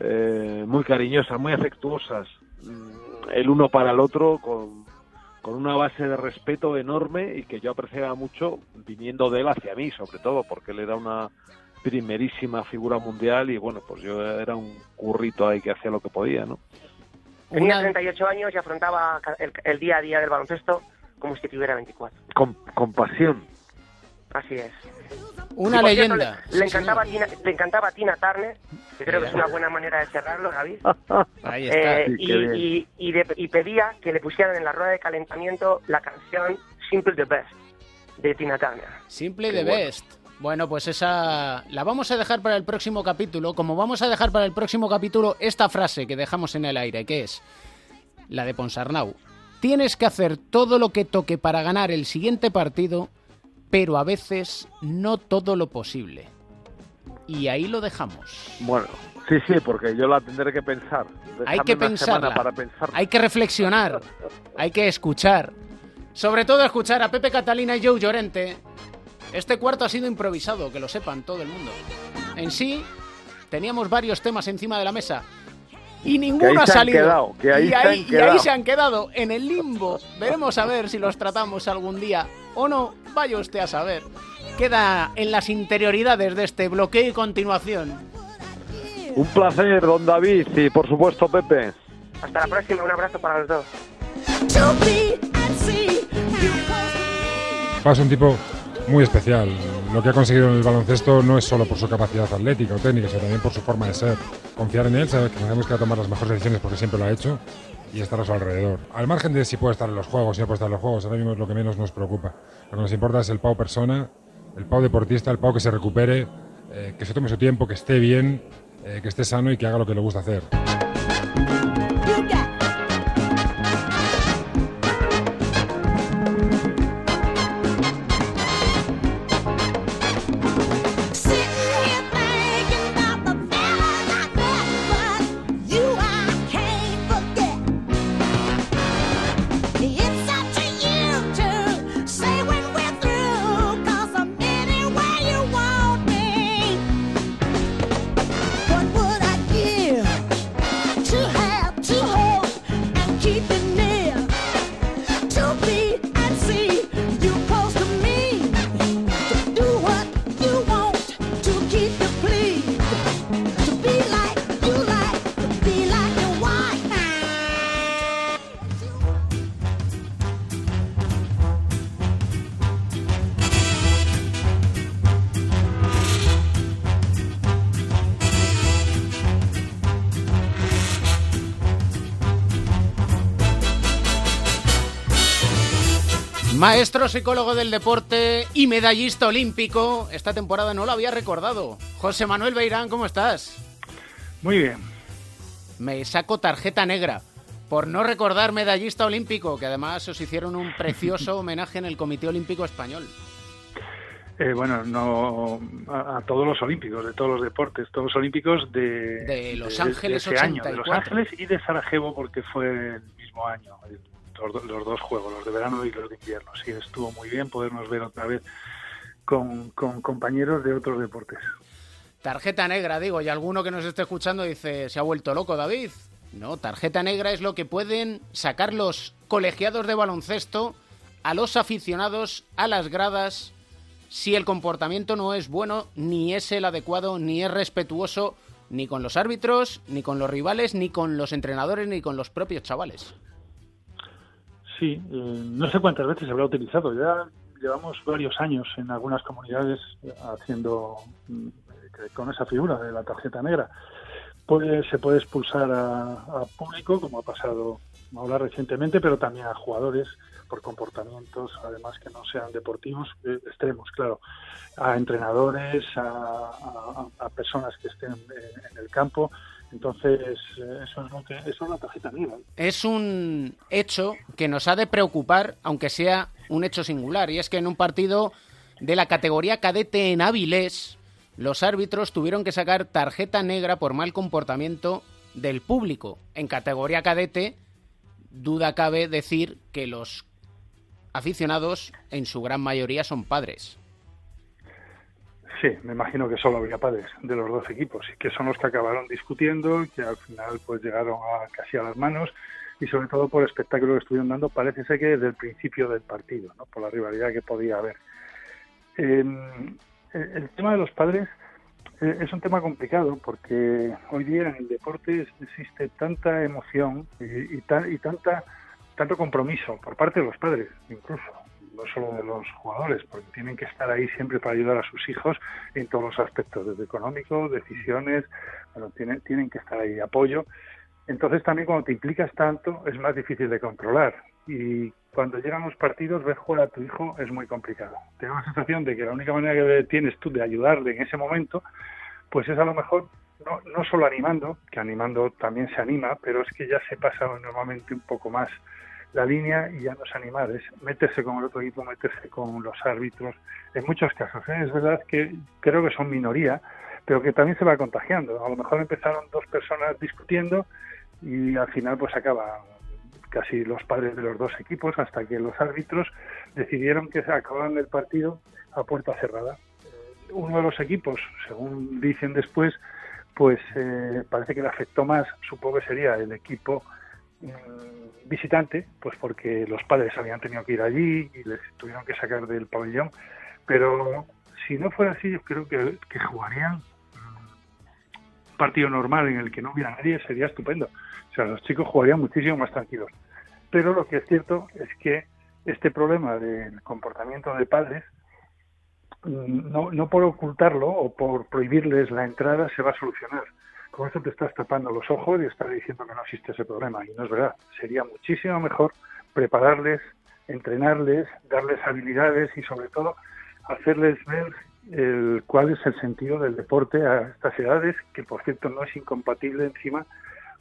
eh, muy cariñosas, muy afectuosas, mm, el uno para el otro, con, con una base de respeto enorme y que yo apreciaba mucho viniendo de él hacia mí, sobre todo, porque él era una primerísima figura mundial y bueno, pues yo era un currito ahí que hacía lo que podía, ¿no? Tenía Una- 38 años y afrontaba el, el día a día del baloncesto como si tuviera 24. Con, con pasión. Así es. Una cierto, leyenda. le, le Sí, encantaba. Tina, le encantaba Tina Turner, que creo que es una buena manera de cerrarlo, David. (laughs) Ahí está. Eh, Sí, y, qué bien. y- y de- y pedía que le pusieran en la rueda de calentamiento la canción Simple the Best de Tina Turner. Simple Qué the bueno. best. Bueno, pues esa la vamos a dejar para el próximo capítulo. Como vamos a dejar para el próximo capítulo esta frase que dejamos en el aire, que es la de Ponsarnau. Tienes que hacer todo lo que toque para ganar el siguiente partido, pero a veces no todo lo posible. Y ahí lo dejamos. Bueno, sí, sí, porque yo la tendré que pensar. Hay que pensarla. para pensar. Hay que reflexionar, hay que escuchar. Sobre todo escuchar a Pepe Catalina y Joe Llorente. Este cuarto ha sido improvisado, que lo sepan todo el mundo. En sí, teníamos varios temas encima de la mesa. Y ninguno ahí ha se han salido. quedado, que ahí y, ahí, y ahí se han quedado, en el limbo. Veremos a ver si los tratamos algún día o no. Vaya usted a saber. Queda en las interioridades de este bloqueo y continuación. Un placer, don David, y por supuesto, Pepe. Hasta la próxima, un abrazo para los dos. Es un tipo muy especial. Lo que ha conseguido en el baloncesto no es solo por su capacidad atlética o técnica, sino también por su forma de ser. Confiar en él, saber que sabemos que va a tomar las mejores decisiones porque siempre lo ha hecho y estar a su alrededor. Al margen de si puede estar en los juegos, si no puede estar en los juegos, ahora mismo es lo que menos nos preocupa. Lo que nos importa es el Pau persona, el Pau deportista, el Pau que se recupere, eh, que se tome su tiempo, que esté bien, eh, que esté sano y que haga lo que le gusta hacer. Maestro psicólogo del deporte y medallista olímpico, esta temporada no lo había recordado. José Manuel Beirán, ¿cómo estás? Muy bien. Me saco tarjeta negra por no recordar medallista olímpico, que además os hicieron un precioso (laughs) homenaje en el Comité Olímpico Español. Eh, bueno, no a, todos los olímpicos, de todos los deportes, todos los olímpicos de, de Los Ángeles de, ese año, de Los Ángeles y de Sarajevo, porque fue el mismo año, los, dos juegos, los de verano y los de invierno. Sí, estuvo muy bien podernos ver otra vez con, con compañeros de otros deportes. Tarjeta negra, digo, y alguno que nos esté escuchando dice, se ha vuelto loco David. No, tarjeta negra es lo que pueden sacar los colegiados de baloncesto a los aficionados, a las gradas, si el comportamiento no es bueno, ni es el adecuado, ni es respetuoso, ni con los árbitros, ni con los rivales, ni con los entrenadores, ni con los propios chavales. Sí, eh, no sé cuántas veces se habrá utilizado. Ya llevamos varios años en algunas comunidades haciendo mm, con esa figura de la tarjeta negra. Puede, se puede expulsar a, público, como ha pasado ahora recientemente, pero también a jugadores por comportamientos, además que no sean deportivos, eh, extremos, claro, a entrenadores, a, personas que estén en, el campo. Entonces, eh, eso es, lo que, es la tarjeta negra. Es un hecho que nos ha de preocupar, aunque sea un hecho singular, y es que en un partido de la categoría cadete en Avilés, los árbitros tuvieron que sacar tarjeta negra por mal comportamiento del público. En categoría cadete, duda cabe decir que los aficionados en su gran mayoría son padres. Sí, me imagino que solo habría padres de los dos equipos y que son los que acabaron discutiendo que al final pues llegaron a, casi a las manos y sobre todo por el espectáculo que estuvieron dando parece ser que desde el principio del partido, ¿no? por la rivalidad que podía haber. Em, el tema de los padres eh, es un tema complicado porque hoy día en el deporte existe tanta emoción y, y, y tanta tanto compromiso por parte de los padres, incluso, no solo de los jugadores, porque tienen que estar ahí siempre para ayudar a sus hijos en todos los aspectos, desde económico, decisiones, bueno, tienen, tienen que estar ahí, apoyo. Entonces también cuando te implicas tanto es más difícil de controlar y cuando llegan los partidos ver jugar a tu hijo es muy complicado. Tengo la sensación de que la única manera que tienes tú de ayudarle en ese momento pues es a lo mejor no, no solo animando, que animando también se anima, pero es que ya se pasa normalmente un poco más la línea y ya no es animar, es meterse con el otro equipo, meterse con los árbitros, en muchos casos. ¿eh? Es verdad que creo que son minoría, pero que también se va contagiando. A lo mejor empezaron dos personas discutiendo y al final pues acaban casi los padres de los dos equipos hasta que los árbitros decidieron que se acababan el partido a puerta cerrada. Uno de los equipos, según dicen después, pues eh, parece que le afectó más, supongo que sería el equipo mm, visitante, pues porque los padres habían tenido que ir allí y les tuvieron que sacar del pabellón, pero si no fuera así, yo creo que, jugarían un partido normal en el que no hubiera nadie, sería estupendo. O sea, los chicos jugarían muchísimo más tranquilos. Pero lo que es cierto es que este problema del comportamiento de padres no, no por ocultarlo o por prohibirles la entrada se va a solucionar. Con esto te estás tapando los ojos y estás diciendo que no existe ese problema. Y no es verdad. Sería muchísimo mejor prepararles, entrenarles, darles habilidades y sobre todo hacerles ver el, cuál es el sentido del deporte a estas edades, que por cierto no es incompatible encima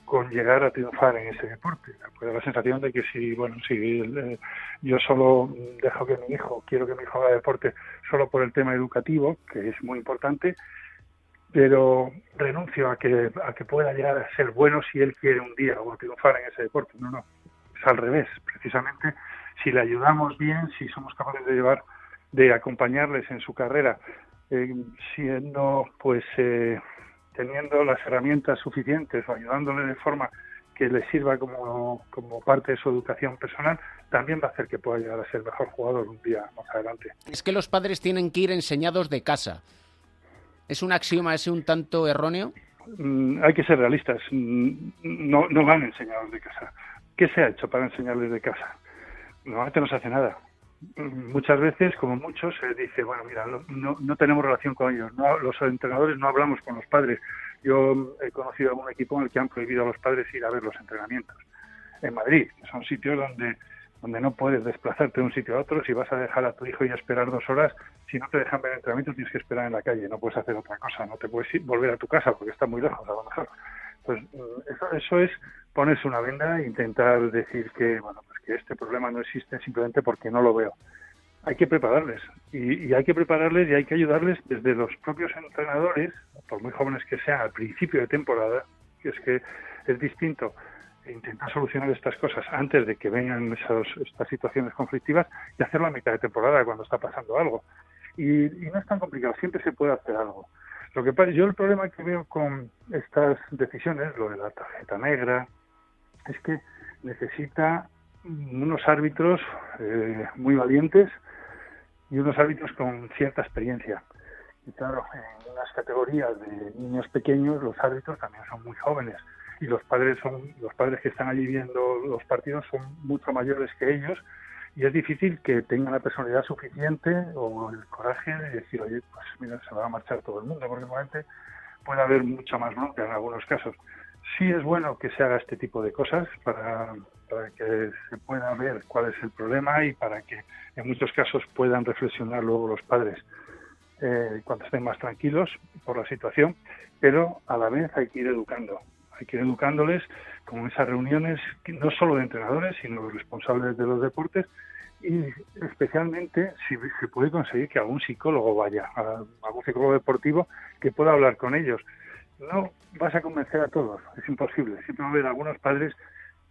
con llegar a triunfar en ese deporte. Pues la sensación de que si, bueno, si eh, yo solo dejo que mi hijo, quiero que mi hijo haga deporte solo por el tema educativo, que es muy importante, pero renuncio a que, a que pueda llegar a ser bueno si él quiere un día o triunfar en ese deporte. No, no, es al revés. Precisamente si le ayudamos bien, si somos capaces de llevar, de acompañarles en su carrera, eh, siendo pues eh, teniendo las herramientas suficientes o ayudándole de forma que le sirva como, como parte de su educación personal, también va a hacer que pueda llegar a ser mejor jugador un día más adelante. Es que los padres tienen que ir enseñados de casa. ¿Es un axioma, es un tanto erróneo? Mm, hay que ser realistas. Mm, no, no van enseñados de casa. ¿Qué se ha hecho para enseñarles de casa? Normalmente no se hace nada muchas veces, como muchos, se dice, bueno, mira, no, no tenemos relación con ellos, no, los entrenadores no hablamos con los padres. Yo he conocido algún equipo en el que han prohibido a los padres ir a ver los entrenamientos. En Madrid, son sitios donde donde no puedes desplazarte de un sitio a otro, si vas a dejar a tu hijo y a esperar dos horas, si no te dejan ver entrenamiento tienes que esperar en la calle, no puedes hacer otra cosa, no te puedes ir, volver a tu casa porque está muy lejos a lo mejor. Pues eso, eso es ponerse una venda e intentar decir que, bueno, pues que este problema no existe simplemente porque no lo veo. Hay que prepararles y, y hay que prepararles y hay que ayudarles desde los propios entrenadores, por muy jóvenes que sean, al principio de temporada, que es que es distinto intentar solucionar estas cosas antes de que vengan esas, estas situaciones conflictivas y hacerlo a mitad de temporada cuando está pasando algo. Y, y, no es tan complicado, siempre se puede hacer algo. Lo que yo el problema que veo con estas decisiones, lo de la tarjeta negra, es que necesita unos árbitros eh, muy valientes y unos árbitros con cierta experiencia. Y claro, en unas categorías de niños pequeños los árbitros también son muy jóvenes y los padres son los padres que están allí viendo los partidos son mucho mayores que ellos y es difícil que tengan la personalidad suficiente o el coraje de decir oye pues mira se va a marchar todo el mundo porque normalmente puede haber mucha más bronca en algunos casos. Sí es bueno que se haga este tipo de cosas para, para que se pueda ver cuál es el problema y para que en muchos casos puedan reflexionar luego los padres eh, cuando estén más tranquilos por la situación pero a la vez hay que ir educando hay que educándoles con esas reuniones, no solo de entrenadores, sino de responsables de los deportes, y especialmente si se puede conseguir que algún psicólogo vaya, algún psicólogo deportivo que pueda hablar con ellos. No vas a convencer a todos, es imposible. Siempre va a haber algunos padres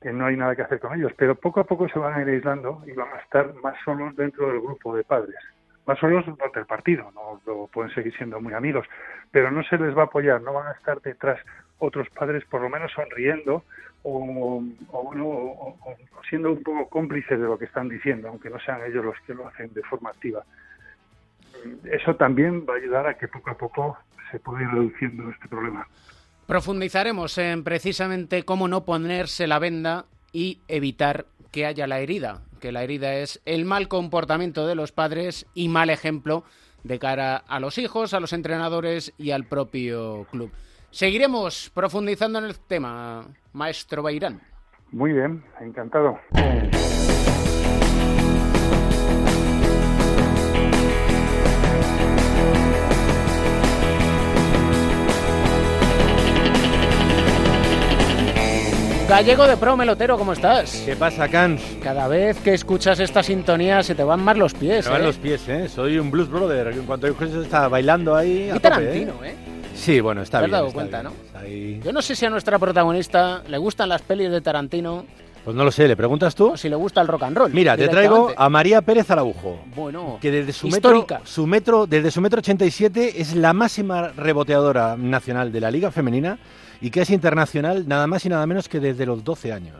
que no hay nada que hacer con ellos, pero poco a poco se van a ir aislando y van a estar más solos dentro del grupo de padres. Más solos durante el partido, no, no pueden seguir siendo muy amigos, pero no se les va a apoyar, no van a estar detrás otros padres por lo menos sonriendo o, o, siendo un poco cómplices de lo que están diciendo, aunque no sean ellos los que lo hacen de forma activa. Eso también va a ayudar a que poco a poco se pueda ir reduciendo este problema. Profundizaremos en precisamente cómo no ponerse la venda y evitar que haya la herida, que la herida es el mal comportamiento de los padres y mal ejemplo de cara a los hijos, a los entrenadores y al propio club. Seguiremos profundizando en el tema, maestro Bairán. Muy bien, encantado. Gallego de Pro Melotero, ¿cómo estás? ¿Qué pasa, Cans? Cada vez que escuchas esta sintonía se te van más los pies. Se van ¿eh? los pies, ¿eh? Soy un blues brother. En cuanto a está bailando ahí. Y Tarantino, ¿eh? Sí, bueno, está ¿Te bien. has dado está cuenta, bien. no? Ahí- Yo no sé si a nuestra protagonista le gustan las pelis de Tarantino Pues no lo sé, ¿le preguntas tú? o si le gusta el rock and roll. Mira, te traigo a María Pérez Araujo. Bueno, Que desde su metro, histórica. su metro, desde su metro 87 es la máxima reboteadora nacional de la Liga Femenina y que es internacional nada más y nada menos que desde los 12 años.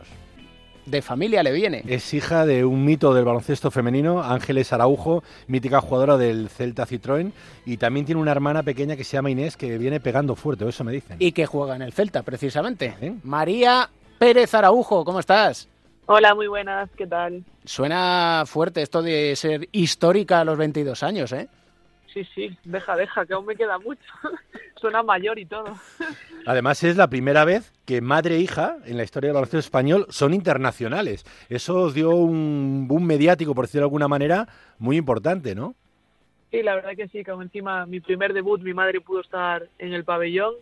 De familia le viene. Es hija de un mito del baloncesto femenino, Ángeles Araujo, mítica jugadora del Celta Citroën, y también tiene una hermana pequeña que se llama Inés que viene pegando fuerte, o eso me dicen. Y que juega en el Celta, precisamente. ¿Eh? María Pérez Araujo, ¿cómo estás? Hola, muy buenas, ¿qué tal? Suena fuerte esto de ser histórica a los 22 años, ¿eh? Sí, sí, deja, deja, que aún me queda mucho. (laughs) Suena mayor y todo. Además es la primera vez que madre e hija en la historia del baloncesto español son internacionales. Eso os dio un boom mediático, por decirlo de alguna manera, muy importante, ¿no? Sí, la verdad que sí, como encima mi primer debut, mi madre pudo estar en el pabellón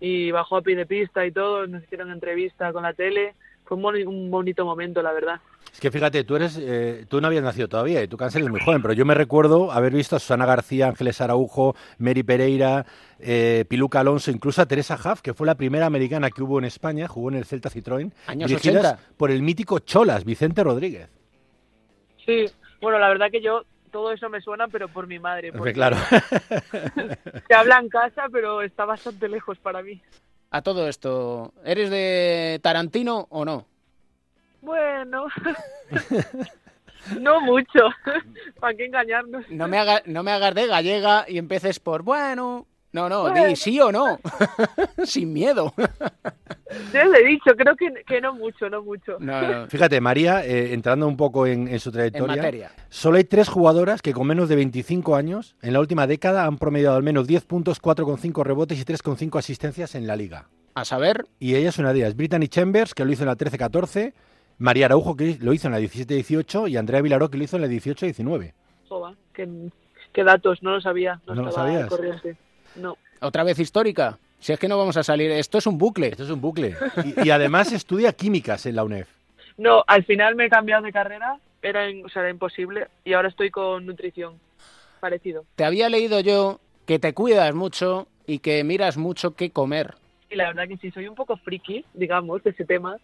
y bajó a pie de pista y todo, nos hicieron entrevista con la tele. Fue un, boni- un bonito momento, la verdad. Es que fíjate, tú eres, eh, tú no habías nacido todavía y tú Cancel eres muy joven, pero yo me recuerdo haber visto a Susana García, Ángeles Araujo, Mary Pereira, eh, Piluca Alonso, incluso a Teresa Huff, que fue la primera americana que hubo en España, jugó en el Celta Citroën, Años dirigidas 80. por el mítico Cholas, Vicente Rodríguez. Sí, bueno, la verdad que yo todo eso me suena, pero por mi madre. Porque claro. (laughs) Se habla en casa, pero está bastante lejos para mí. A todo esto, ¿eres de Tarantino o no? Bueno, (laughs) no mucho. (laughs) ¿Para qué engañarnos? No me, haga- no me hagas de gallega y empieces por, bueno... No, no, di Bueno. sí o no. (laughs) Sin miedo. (laughs) Ya le he dicho, creo que, que no mucho, no mucho. No, no. Fíjate, María, eh, entrando un poco en, en su En trayectoria, materia. solo hay tres jugadoras que con menos de 25 años en la última década han promediado al menos 10 puntos, 4,5 rebotes y 3,5 asistencias en la liga. A saber, Y ella es una de ellas, Brittany Chambers, que lo hizo en la 13-14, María Araujo, que lo hizo en la 17-18, y Andrea Vilaró, que lo hizo en la 18-19. Joba, qué, qué datos, no lo sabía. No, ¿No lo sabías? corriente. No. Otra vez histórica. Si es que no vamos a salir, esto es un bucle. Esto es un bucle. Y, y además estudia químicas en la UNEF. No, al final me he cambiado de carrera, era, o sea, era imposible, y ahora estoy con nutrición, parecido. Te había leído yo que te cuidas mucho y que miras mucho qué comer. Y la verdad que sí, soy un poco friki, digamos, de ese tema.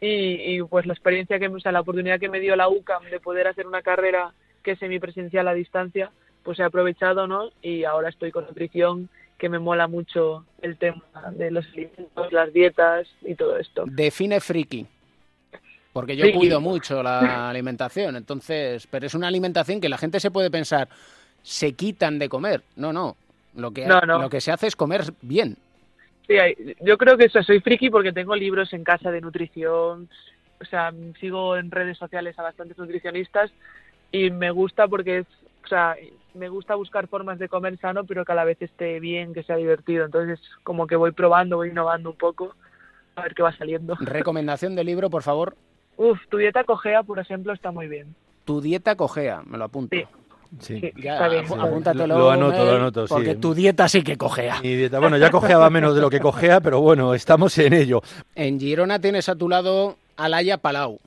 Y, y, pues la experiencia que, o sea, la oportunidad que me dio la UCAM de poder hacer una carrera que es semipresencial a distancia, pues he aprovechado, ¿no? Y ahora estoy con nutrición, que me mola mucho el tema de los alimentos, las dietas y todo esto. Define friki. Porque yo Friki. cuido mucho la alimentación, entonces, pero es una alimentación que la gente se puede pensar, se quitan de comer. No, no. Lo que, No, no. Lo que se hace es comer bien. Sí, yo creo que eso, soy friki porque tengo libros en casa de nutrición, o sea, sigo en redes sociales a bastantes nutricionistas y me gusta porque es, o sea, me gusta buscar formas de comer sano, pero que a la vez esté bien, que sea divertido. Entonces, como que voy probando, voy innovando un poco, a ver qué va saliendo. Recomendación de libro, por favor. Uf, tu dieta cogea, por ejemplo, está muy bien. Tu dieta cojea, me lo apunto. Sí. Sí. Sí, Ya, está bien. apúntatelo. Lo anoto, lo anoto, sí. Porque tu dieta sí que cojea. Mi dieta- Bueno, ya cojeaba menos de lo que cojea, pero bueno, estamos en ello. En Girona tienes a tu lado a Laia Palau,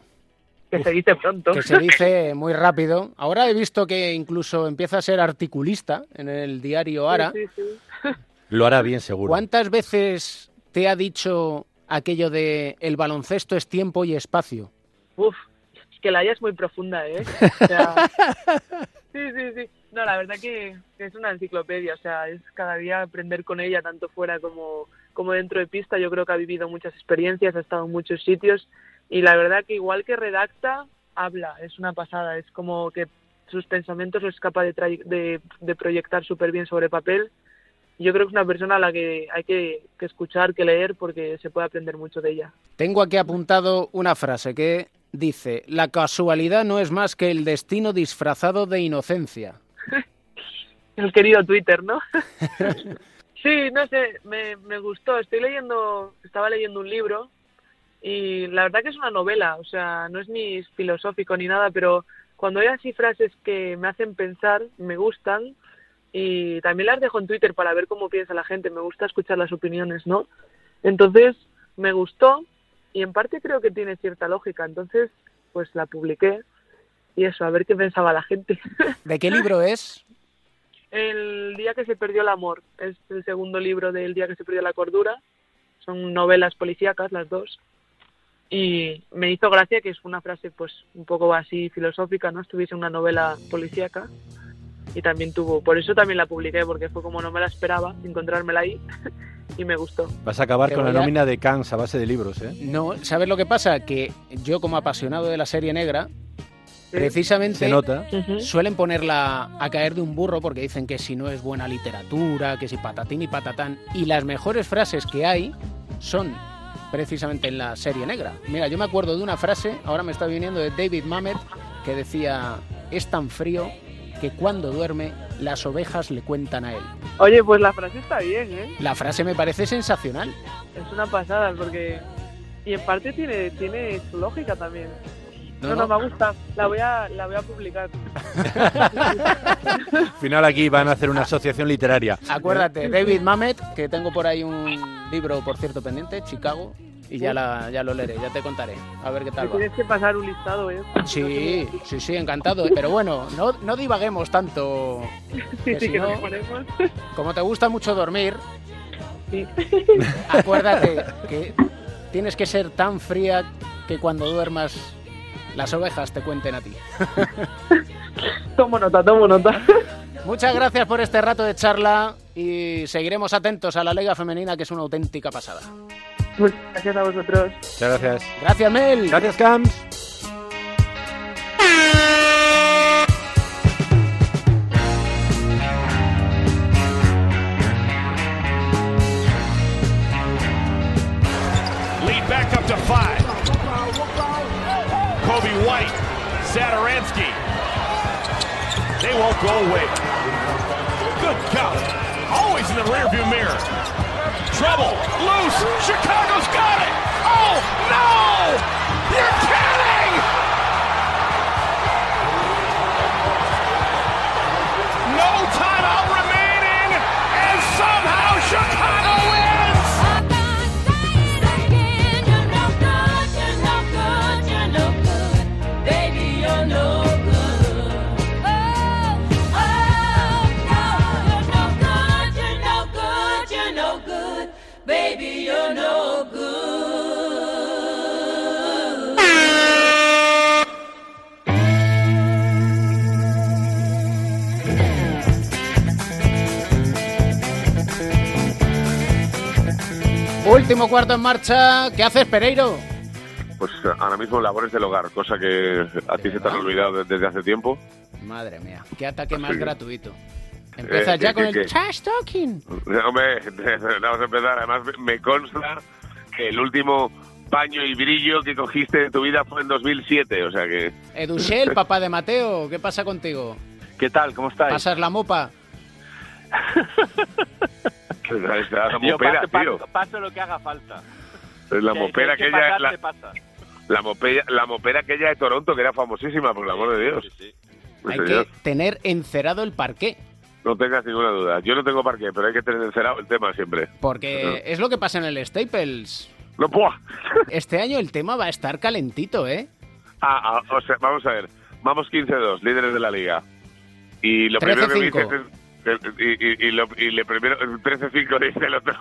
Que se dice pronto. que se dice muy rápido. Ahora he visto que incluso empieza a ser articulista en el diario Ara. Sí, sí, sí. (laughs) Lo hará bien, seguro. ¿Cuántas veces te ha dicho aquello de el baloncesto es tiempo y espacio? Uf, es que la haya es muy profunda, ¿eh? O sea, (laughs) sí, sí, sí. No, la verdad que que es una enciclopedia, o sea, es cada día aprender con ella, tanto fuera como, como dentro de pista. Yo creo que ha vivido muchas experiencias, ha estado en muchos sitios y la verdad que igual que redacta, habla, es una pasada, es como que sus pensamientos los es capaz de, de, de proyectar súper bien sobre papel. Yo creo que es una persona a la que hay que, que escuchar, que leer, porque se puede aprender mucho de ella. Tengo aquí apuntado una frase que dice, la casualidad no es más que el destino disfrazado de inocencia. (laughs) El querido Twitter, ¿no? (laughs) sí, no sé, me, me gustó. Estoy leyendo, estaba leyendo un libro y la verdad que es una novela, o sea, no es ni filosófico ni nada, pero cuando hay así frases que me hacen pensar, me gustan y también las dejo en Twitter para ver cómo piensa la gente, me gusta escuchar las opiniones, ¿no? Entonces, me gustó y en parte creo que tiene cierta lógica, entonces, pues la publiqué y eso, a ver qué pensaba la gente. (laughs) ¿De qué libro es? El día que se perdió el amor es el segundo libro del día que se perdió la cordura. Son novelas policíacas las dos. Y me hizo gracia que es una frase pues un poco así filosófica, ¿no? Estuviese en una novela policíaca. Y también tuvo, por eso también la publiqué, porque fue como no me la esperaba encontrármela ahí (laughs) y me gustó. Vas a acabar con la nómina de Cans a base de libros, ¿eh? No, ¿sabes lo que pasa? Que yo como apasionado de la serie negra, Sí. precisamente Se nota. Suelen ponerla a caer de un burro porque dicen que si no es buena literatura, que si patatín y patatán. Y las mejores frases que hay son precisamente en la serie negra. Mira, yo me acuerdo de una frase, ahora me está viniendo de David Mamet, que decía, es tan frío que cuando duerme las ovejas le cuentan a él. Oye, pues la frase está bien, ¿eh? La frase me parece sensacional. Es una pasada porque... Y en parte tiene, tiene su lógica también. No, No, no, no. me gusta. La voy a, la voy a publicar. (laughs) Al final aquí van a hacer una asociación literaria. Acuérdate, David Mamet, que tengo por ahí un libro, por cierto, pendiente, Chicago, y ya, la, ya lo leeré, ya te contaré. A ver qué tal va. tienes que pasar un listado, ¿eh? Sí, sí, sí, encantado. Pero bueno, no, no divaguemos tanto. Que si no-. Como te gusta mucho dormir, Sí. acuérdate que tienes que ser tan fría que cuando duermas las ovejas te cuenten a ti. (laughs) Tomo nota, tomo nota. Muchas gracias por este rato de charla y seguiremos atentos a la Liga Femenina, que es una auténtica pasada. Muchas gracias a vosotros. Muchas gracias. Gracias, Mel. Gracias, Cams. They won't go away. Good God. Always in the rearview mirror. Trouble. Loose. Chicago's got it. Oh, no! You're kidding! Último cuarto en marcha. ¿Qué haces, Pereiro? Pues ahora mismo labores del hogar, cosa que a ti se te han olvidado de- desde hace tiempo. Madre mía, qué ataque más Sí. gratuito. Empiezas Eh, ya que- con que- el que- trash talking. Hombre, (laughs) vamos a empezar. Además, me- consta que el último paño y brillo que cogiste en tu vida fue en 2007, o sea que... Edushel, (laughs) papá de Mateo, ¿qué pasa contigo? ¿Qué tal? ¿Cómo estáis? ¿Pasas la mopa? (laughs) La mopera, paso, tío. paso- paso lo que haga falta. La Que- mopera que hay aquella... pasar, La, pasa. la, mopera, la mopera aquella de Toronto, que era famosísima, por el amor de Dios. Sí, Hay señor. que tener encerado el parqué. No tengas ninguna duda. Yo no tengo parque, pero hay que tener encerado el tema siempre. Porque es lo que pasa en el Staples. No puedo. (laughs) Este año el tema va a estar calentito, ¿eh? Ah, ah, o sea, vamos a ver. Vamos 15-2, líderes de la liga. Y lo primero que me 13-5. dices es... Y, y, y, lo, y le primero... 13-5 dice el otro.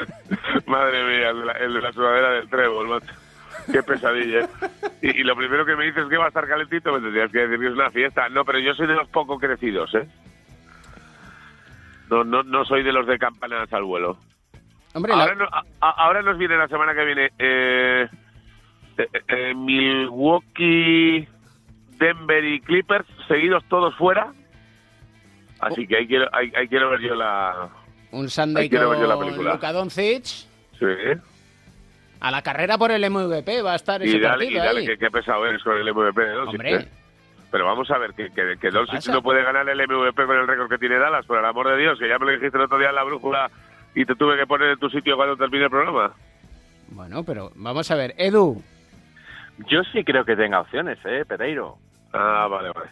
(laughs) Madre mía, el de la, el de la sudadera del trébol, macho. Qué pesadilla. ¿eh? Y, y lo primero que me dices es que va a estar calentito, me tendrías que decir que es una fiesta. No, pero yo soy de los poco crecidos, ¿eh? No, no, no soy de los de campanas al vuelo. Hombre, la- ahora, no- a- a- ahora nos viene la semana que viene eh, eh, eh, Milwaukee, Denver y Clippers, seguidos todos fuera. Así que ahí quiero, ahí, ahí quiero ver yo la... un Sunday ahí quiero ver yo la con película. Luka Doncic. Sí. A la carrera por el MVP va a estar ese Y dale, y partido dale ahí. que qué pesado eres con el MVP de Doncic, Hombre. ¿eh? Pero vamos a ver, que, que, que Doncic no puede ganar el MVP con el récord que tiene Dallas, por el amor de Dios, que ya me lo dijiste el otro día en la brújula y te tuve que poner en tu sitio cuando termine el programa. Bueno, pero vamos a ver. Edu, Yo sí creo que tenga opciones, ¿eh, Pereiro? Ah, vale, vale.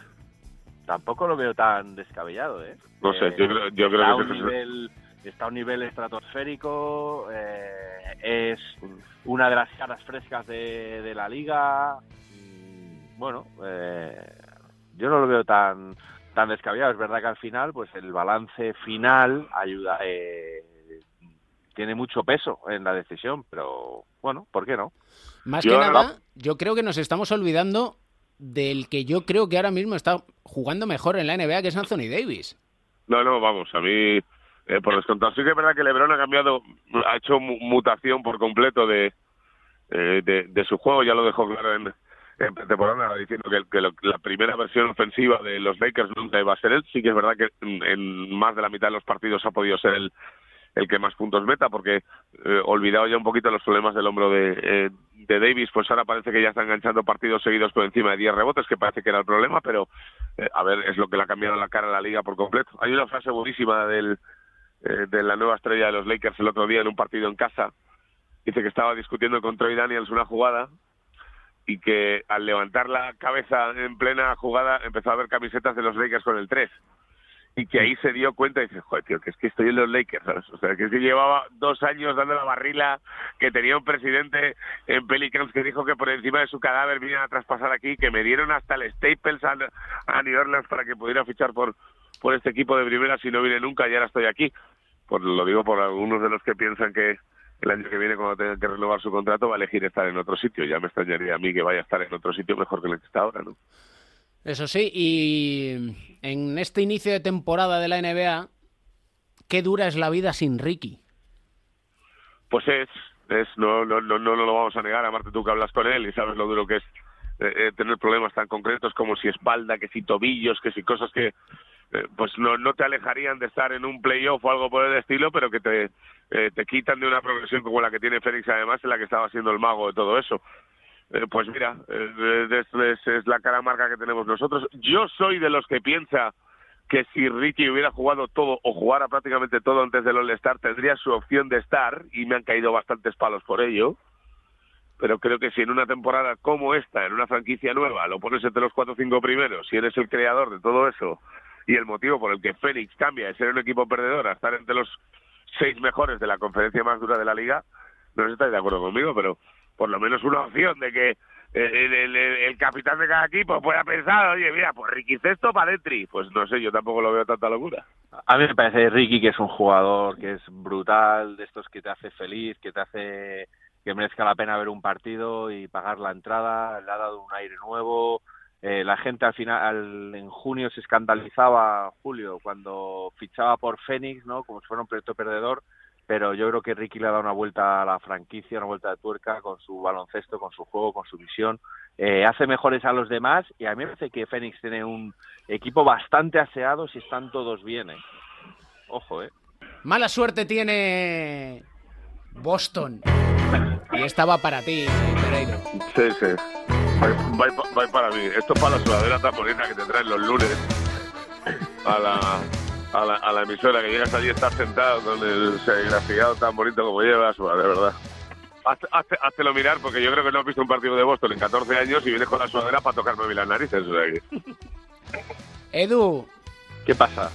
Tampoco lo veo tan descabellado, ¿eh? No sé, Eh, yo creo, yo creo a que... un nivel está a un nivel estratosférico eh, es una de las caras frescas de, de la liga. Mm, bueno eh, yo no lo veo tan tan descabellado. Es verdad que al final pues el balance final ayuda eh, tiene mucho peso en la decisión pero bueno por qué no más Yo que nada, yo creo que nos estamos olvidando del que yo creo que ahora mismo está jugando mejor en la NBA, que es Anthony Davis. No, no, vamos, a mí, eh, por descontado, sí que es verdad que LeBron ha cambiado, ha hecho mu- mutación por completo de, eh, de, de su juego, ya lo dejó claro en, pretemporada, diciendo que, la primera versión ofensiva de los Lakers nunca iba a ser él. Sí que es verdad que en, en más de la mitad de los partidos ha podido ser el, el que más puntos meta, porque eh, olvidado ya un poquito los problemas del hombro de, eh, de Davis, pues ahora parece que ya está enganchando partidos seguidos por encima de 10 rebotes, que parece que era el problema, pero eh, a ver, es lo que le ha cambiado la cara a la liga por completo. Hay una frase buenísima del, de la nueva estrella de los Lakers el otro día en un partido en casa. Dice que estaba discutiendo con Troy Daniels una jugada y que al levantar la cabeza en plena jugada empezó a ver camisetas de los Lakers con el 3 y que ahí se dio cuenta y dice, joder, tío, que es que estoy en los Lakers, ¿sabes? O sea, que es que llevaba dos años dando la barrila, que tenía un presidente en Pelicans que dijo que por encima de su cadáver vinieron a traspasar aquí, que me dieron hasta el Staples a, a New Orleans para que pudiera fichar por, por este equipo de primera si no vine nunca y ahora estoy aquí. Por, lo digo por algunos de los que piensan que el año que viene cuando tenga que renovar su contrato va a elegir estar en otro sitio. Ya me extrañaría a mí que vaya a estar en otro sitio mejor que el que está ahora, ¿no? Eso sí, y en este inicio de temporada de la NBA, qué dura es la vida sin Ricky. Pues es, es no, no, no, no lo vamos a negar, aparte tú que hablas con él y sabes lo duro que es eh, eh, tener problemas tan concretos como si espalda, que si tobillos, que si cosas que eh, pues no, no te alejarían de estar en un playoff o algo por el estilo, pero que te, eh, te quitan de una progresión como la que tiene Félix además, en la que estaba siendo el mago de todo eso. Eh, pues mira, es, es- la cara marca que tenemos nosotros. Yo soy de los que piensa que si Ricky hubiera jugado todo o jugara prácticamente todo antes del All-Star, tendría su opción de estar y me han caído bastantes palos por ello. Pero creo que si en una temporada como esta, en una franquicia nueva, lo pones entre los cuatro o cinco primeros, si eres el creador de todo eso y el motivo por el que Phoenix cambia de ser un equipo perdedor a estar entre los seis mejores de la conferencia más dura de la liga, no sé si estáis de acuerdo conmigo, pero por lo menos una opción de que el, el- el- el capitán de cada equipo pueda pensar, oye, mira, pues Ricky Cesto para Dentri. Pues no sé, yo tampoco lo veo tanta locura. A mí me parece Ricky que es un jugador que es brutal, de estos que te hace feliz, que te hace que merezca la pena ver un partido y pagar la entrada, le ha dado un aire nuevo. Eh, la gente al final, al- en junio se escandalizaba, Julio, cuando fichaba por Fénix, ¿no? Como si fuera un proyecto perdedor, pero yo creo que Ricky le ha dado una vuelta a la franquicia, una vuelta de tuerca con su baloncesto, con su juego, con su visión. Eh, hace mejores a los demás y a mí me parece que Fénix tiene un equipo bastante aseado si están todos bien. ¿eh? Ojo, ¿eh? Mala suerte tiene Boston. Y estaba para ti, Pereiro. Sí, sí. Va, va- va para mí. Esto es para la sudadera tan bonita que te traen los lunes a la, a la, a la emisora, que llegas allí y estás sentado con el serigrafiado tan bonito como llevas, de verdad. Hazte, hazte- háztelo mirar, porque yo creo que no has visto un partido de Boston en 14 años y vienes con la sudadera para tocarme mí las narices. o sea que- Edu, ¿Qué pasa?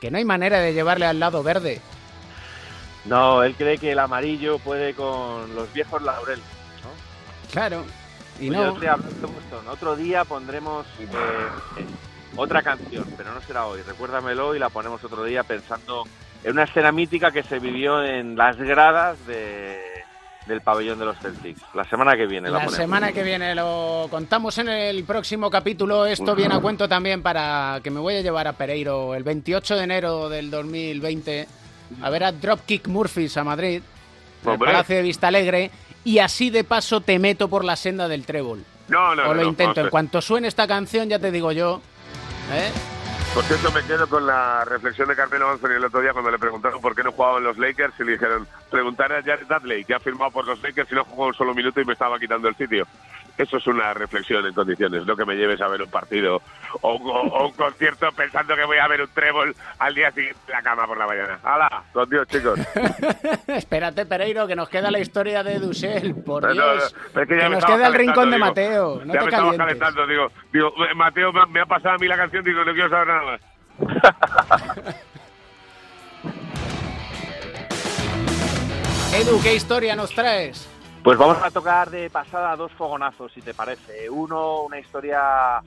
que no hay manera de llevarle al lado verde. No, él cree que el amarillo puede con los viejos laureles. Claro. Y Oye, no. otro día, otro pondremos eh, otra canción, pero no será hoy. Recuérdamelo y la ponemos otro día pensando en una escena mítica que se vivió en las gradas de, del pabellón de los Celtics. La semana que viene la, La semana que viene lo contamos en el próximo capítulo. Esto viene a cuento también para que me voy a llevar a Pereiro el 28 de enero del 2020 a ver a Dropkick Murphys a Madrid, en el. Palacio de Vista Alegre, y así de paso te meto por la senda del trébol. No, no, o no, lo no, intento. vamos a En cuanto suene esta canción, ya te digo yo. ¿Eh? Por cierto, me quedo con la reflexión de Carmelo Anthony el otro día cuando le preguntaron por qué no jugaba en los Lakers y le dijeron, preguntar a Jared Dudley, que ha firmado por los Lakers y no jugó un solo minuto y me estaba quitando el sitio. Eso es una reflexión en condiciones, no que me lleves a ver un partido o, o- o un concierto pensando que voy a ver un trébol al día siguiente en la cama por la mañana. ¡Hala! Con Dios, chicos. (laughs) Espérate, Pereiro, que nos queda la historia de Dussel. Por No, Dios. no, es que nos queda el rincón de Mateo. No ya te me calientes. calentando, digo, digo, "Eh, Mateo me, me ha pasado a mí la canción, digo, no quiero saber nada más. (laughs) Edu, ¿qué historia nos traes? Pues vamos a tocar de pasada dos fogonazos, si te parece. Uno, una historia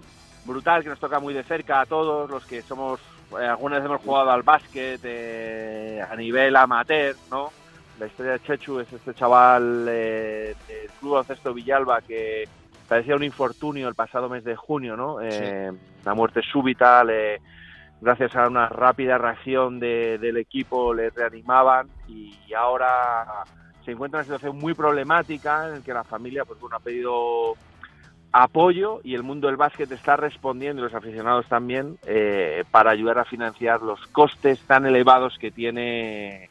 brutal que nos toca muy de cerca a todos los que somos, eh, alguna vez hemos jugado al básquet eh, a nivel amateur, ¿no? La historia de Chechu es este chaval eh, del Club Baloncesto Villalba que padecía un infortunio el pasado mes de junio, ¿no? Eh, Una muerte súbita, le, gracias a una rápida reacción de- del equipo le reanimaban y ahora se encuentra en una situación muy problemática en la que la familia pues bueno ha pedido apoyo y el mundo del básquet está respondiendo y los aficionados también eh, para ayudar a financiar los costes tan elevados que tiene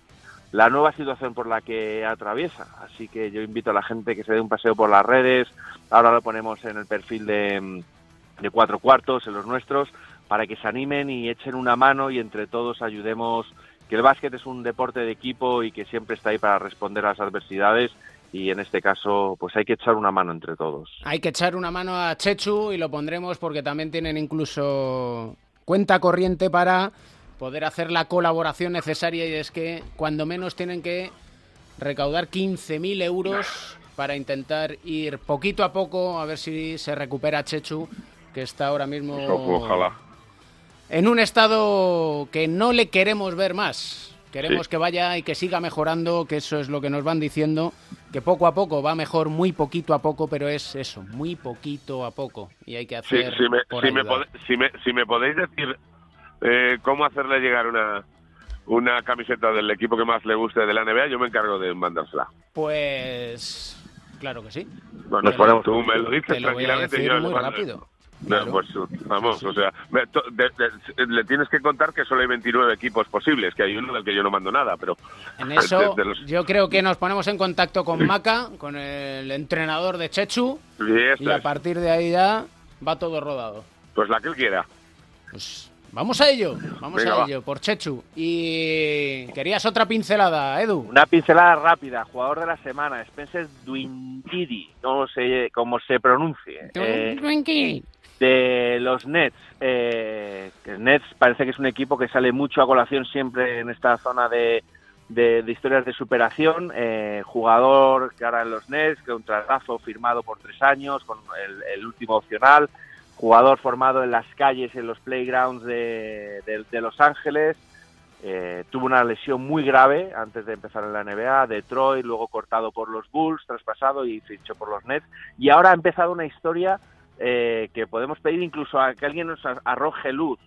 la nueva situación por la que atraviesa. Así que yo invito a la gente que se dé un paseo por las redes, ahora lo ponemos en el perfil de, de cuatro cuartos, en los nuestros, para que se animen y echen una mano y entre todos ayudemos que el básquet es un deporte de equipo y que siempre está ahí para responder a las adversidades y en este caso pues hay que echar una mano entre todos. Hay que echar una mano a Chechu y lo pondremos porque también tienen incluso cuenta corriente para poder hacer la colaboración necesaria y es que cuando menos tienen que recaudar 15.000 euros para intentar ir poquito a poco a ver si se recupera Chechu que está ahora mismo Ojalá. En un estado que no le queremos ver más. Queremos Sí. que vaya y que siga mejorando, que eso es lo que nos van diciendo, que poco a poco va mejor, muy poquito a poco, pero es eso, muy poquito a poco. Y hay que Sí, hacer si, me, por si, me pode- si, me, si me podéis decir eh, cómo hacerle llegar una, una camiseta del equipo que más le guste de la NBA, yo me encargo de mandársela. Pues claro que sí. Bueno, Nos ponemos- tú me lo dices te lo voy a tranquilamente. decir yo muy mando. No, pues vamos, o sea, me- to- de- de- le tienes que contar que solo hay 29 equipos posibles, que hay uno del que yo no mando nada, pero En (laughs) eso de- de los- yo creo que nos ponemos en contacto con Maca, con el entrenador de Chechu, y a partir de ahí ya va todo rodado. pues la que él quiera. Vamos a ello, vamos Venga, a va. ello, por Chechu. Y querías otra pincelada, Edu. Una pincelada rápida, jugador de la semana, Spencer Dwintidi, no sé cómo se pronuncie. Eh, de los Nets. Eh, Nets parece que es un equipo que sale mucho a colación siempre en esta zona de, de- historias de superación. Eh, jugador que ahora en los Nets, que un tratazo firmado por tres años, con el, el último opcional. jugador formado en las calles, en los playgrounds de, de- de Los Ángeles. Eh, tuvo una lesión muy grave antes de empezar en la NBA, Detroit, luego cortado por los Bulls, traspasado y fichó por los Nets. Y ahora ha empezado una historia eh, que podemos pedir incluso a que alguien nos arroje luz.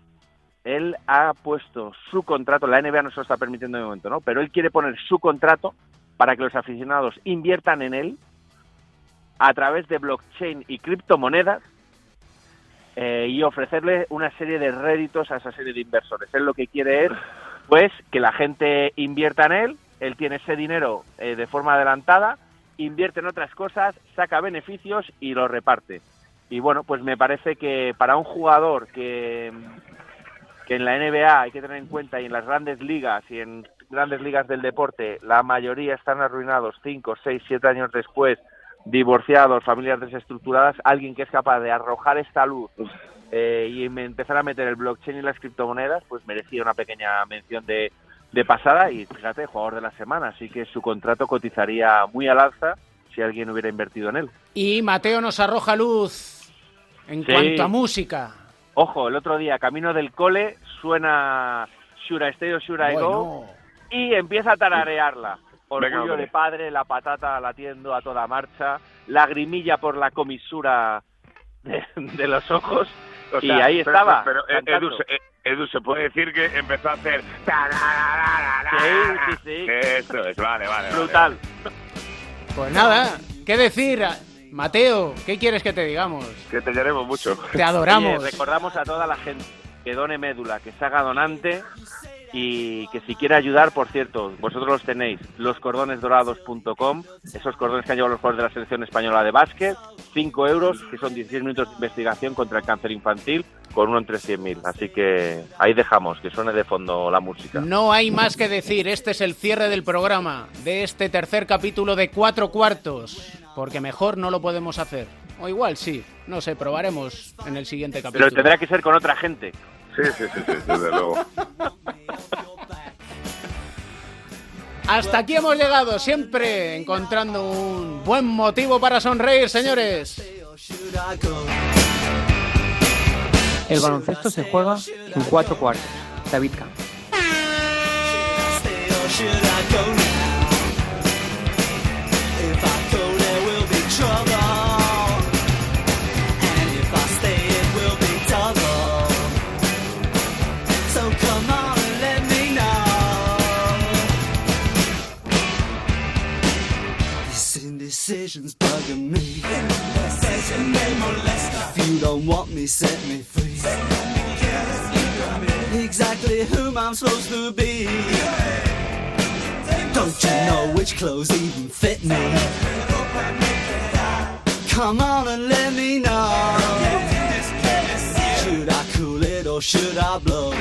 Él ha puesto su contrato, la NBA no se lo está permitiendo de momento, ¿no? Pero él quiere poner su contrato para que los aficionados inviertan en él a través de blockchain y criptomonedas eh, y ofrecerle una serie de réditos a esa serie de inversores. Él lo que quiere es, pues, que la gente invierta en él, él tiene ese dinero eh, de forma adelantada, invierte en otras cosas, saca beneficios y los reparte. Y bueno, pues me parece que para un jugador que, que en la NBA hay que tener en cuenta y en las grandes ligas y en grandes ligas del deporte la mayoría están arruinados 5, 6, 7 años después, divorciados, familias desestructuradas, alguien que es capaz de arrojar esta luz eh, y em- empezar a meter el blockchain y las criptomonedas, pues merecía una pequeña mención de, de pasada y fíjate, jugador de la semana, así que su contrato cotizaría muy al alza si alguien hubiera invertido en él. Y Mateo nos arroja luz en Sí. cuanto a música. Ojo, el otro día, camino del cole, suena Shura Stay o Shura I Go y empieza a tararearla. Venga, Orgullo hombre. de padre, la patata latiendo a toda marcha, lagrimilla por la comisura de, de los ojos. O y sea, ahí pero- estaba. Pero, eh, cantando. Edu, se- eh, Edu, se puede decir que empezó a hacer. Sí, sí, sí. Eso es, vale, vale. vale. Brutal. Pues nada, ¿qué decir? Mateo, ¿qué quieres que te digamos? Que te queremos mucho. Te adoramos. Oye, recordamos a toda la gente que done médula, que se haga donante y que si quiere ayudar, por cierto, vosotros los tenéis, loscordonesdorados.com, esos cordones que han llevado los jugadores de la selección española de básquet, 5 euros, que son 16 minutos de investigación contra el cáncer infantil, con uno entre 100.000. Así que ahí dejamos, que suene de fondo la música. No hay más que decir, este es el cierre del programa, de este tercer capítulo de cuatro cuartos, porque mejor no lo podemos hacer. O igual sí, no sé, probaremos en el siguiente capítulo. Pero tendrá que ser con otra gente. Sí, sí, sí, sí, desde luego. Hasta aquí hemos llegado, siempre encontrando un buen motivo para sonreír, señores. El baloncesto se juega en cuatro cuartos. David Camp. This indecision's bugging me. If you don't want me, set me free. Exactly whom I'm supposed to be. Don't you know which clothes even fit me? Come on and let me know. Should I cool it or should I blow?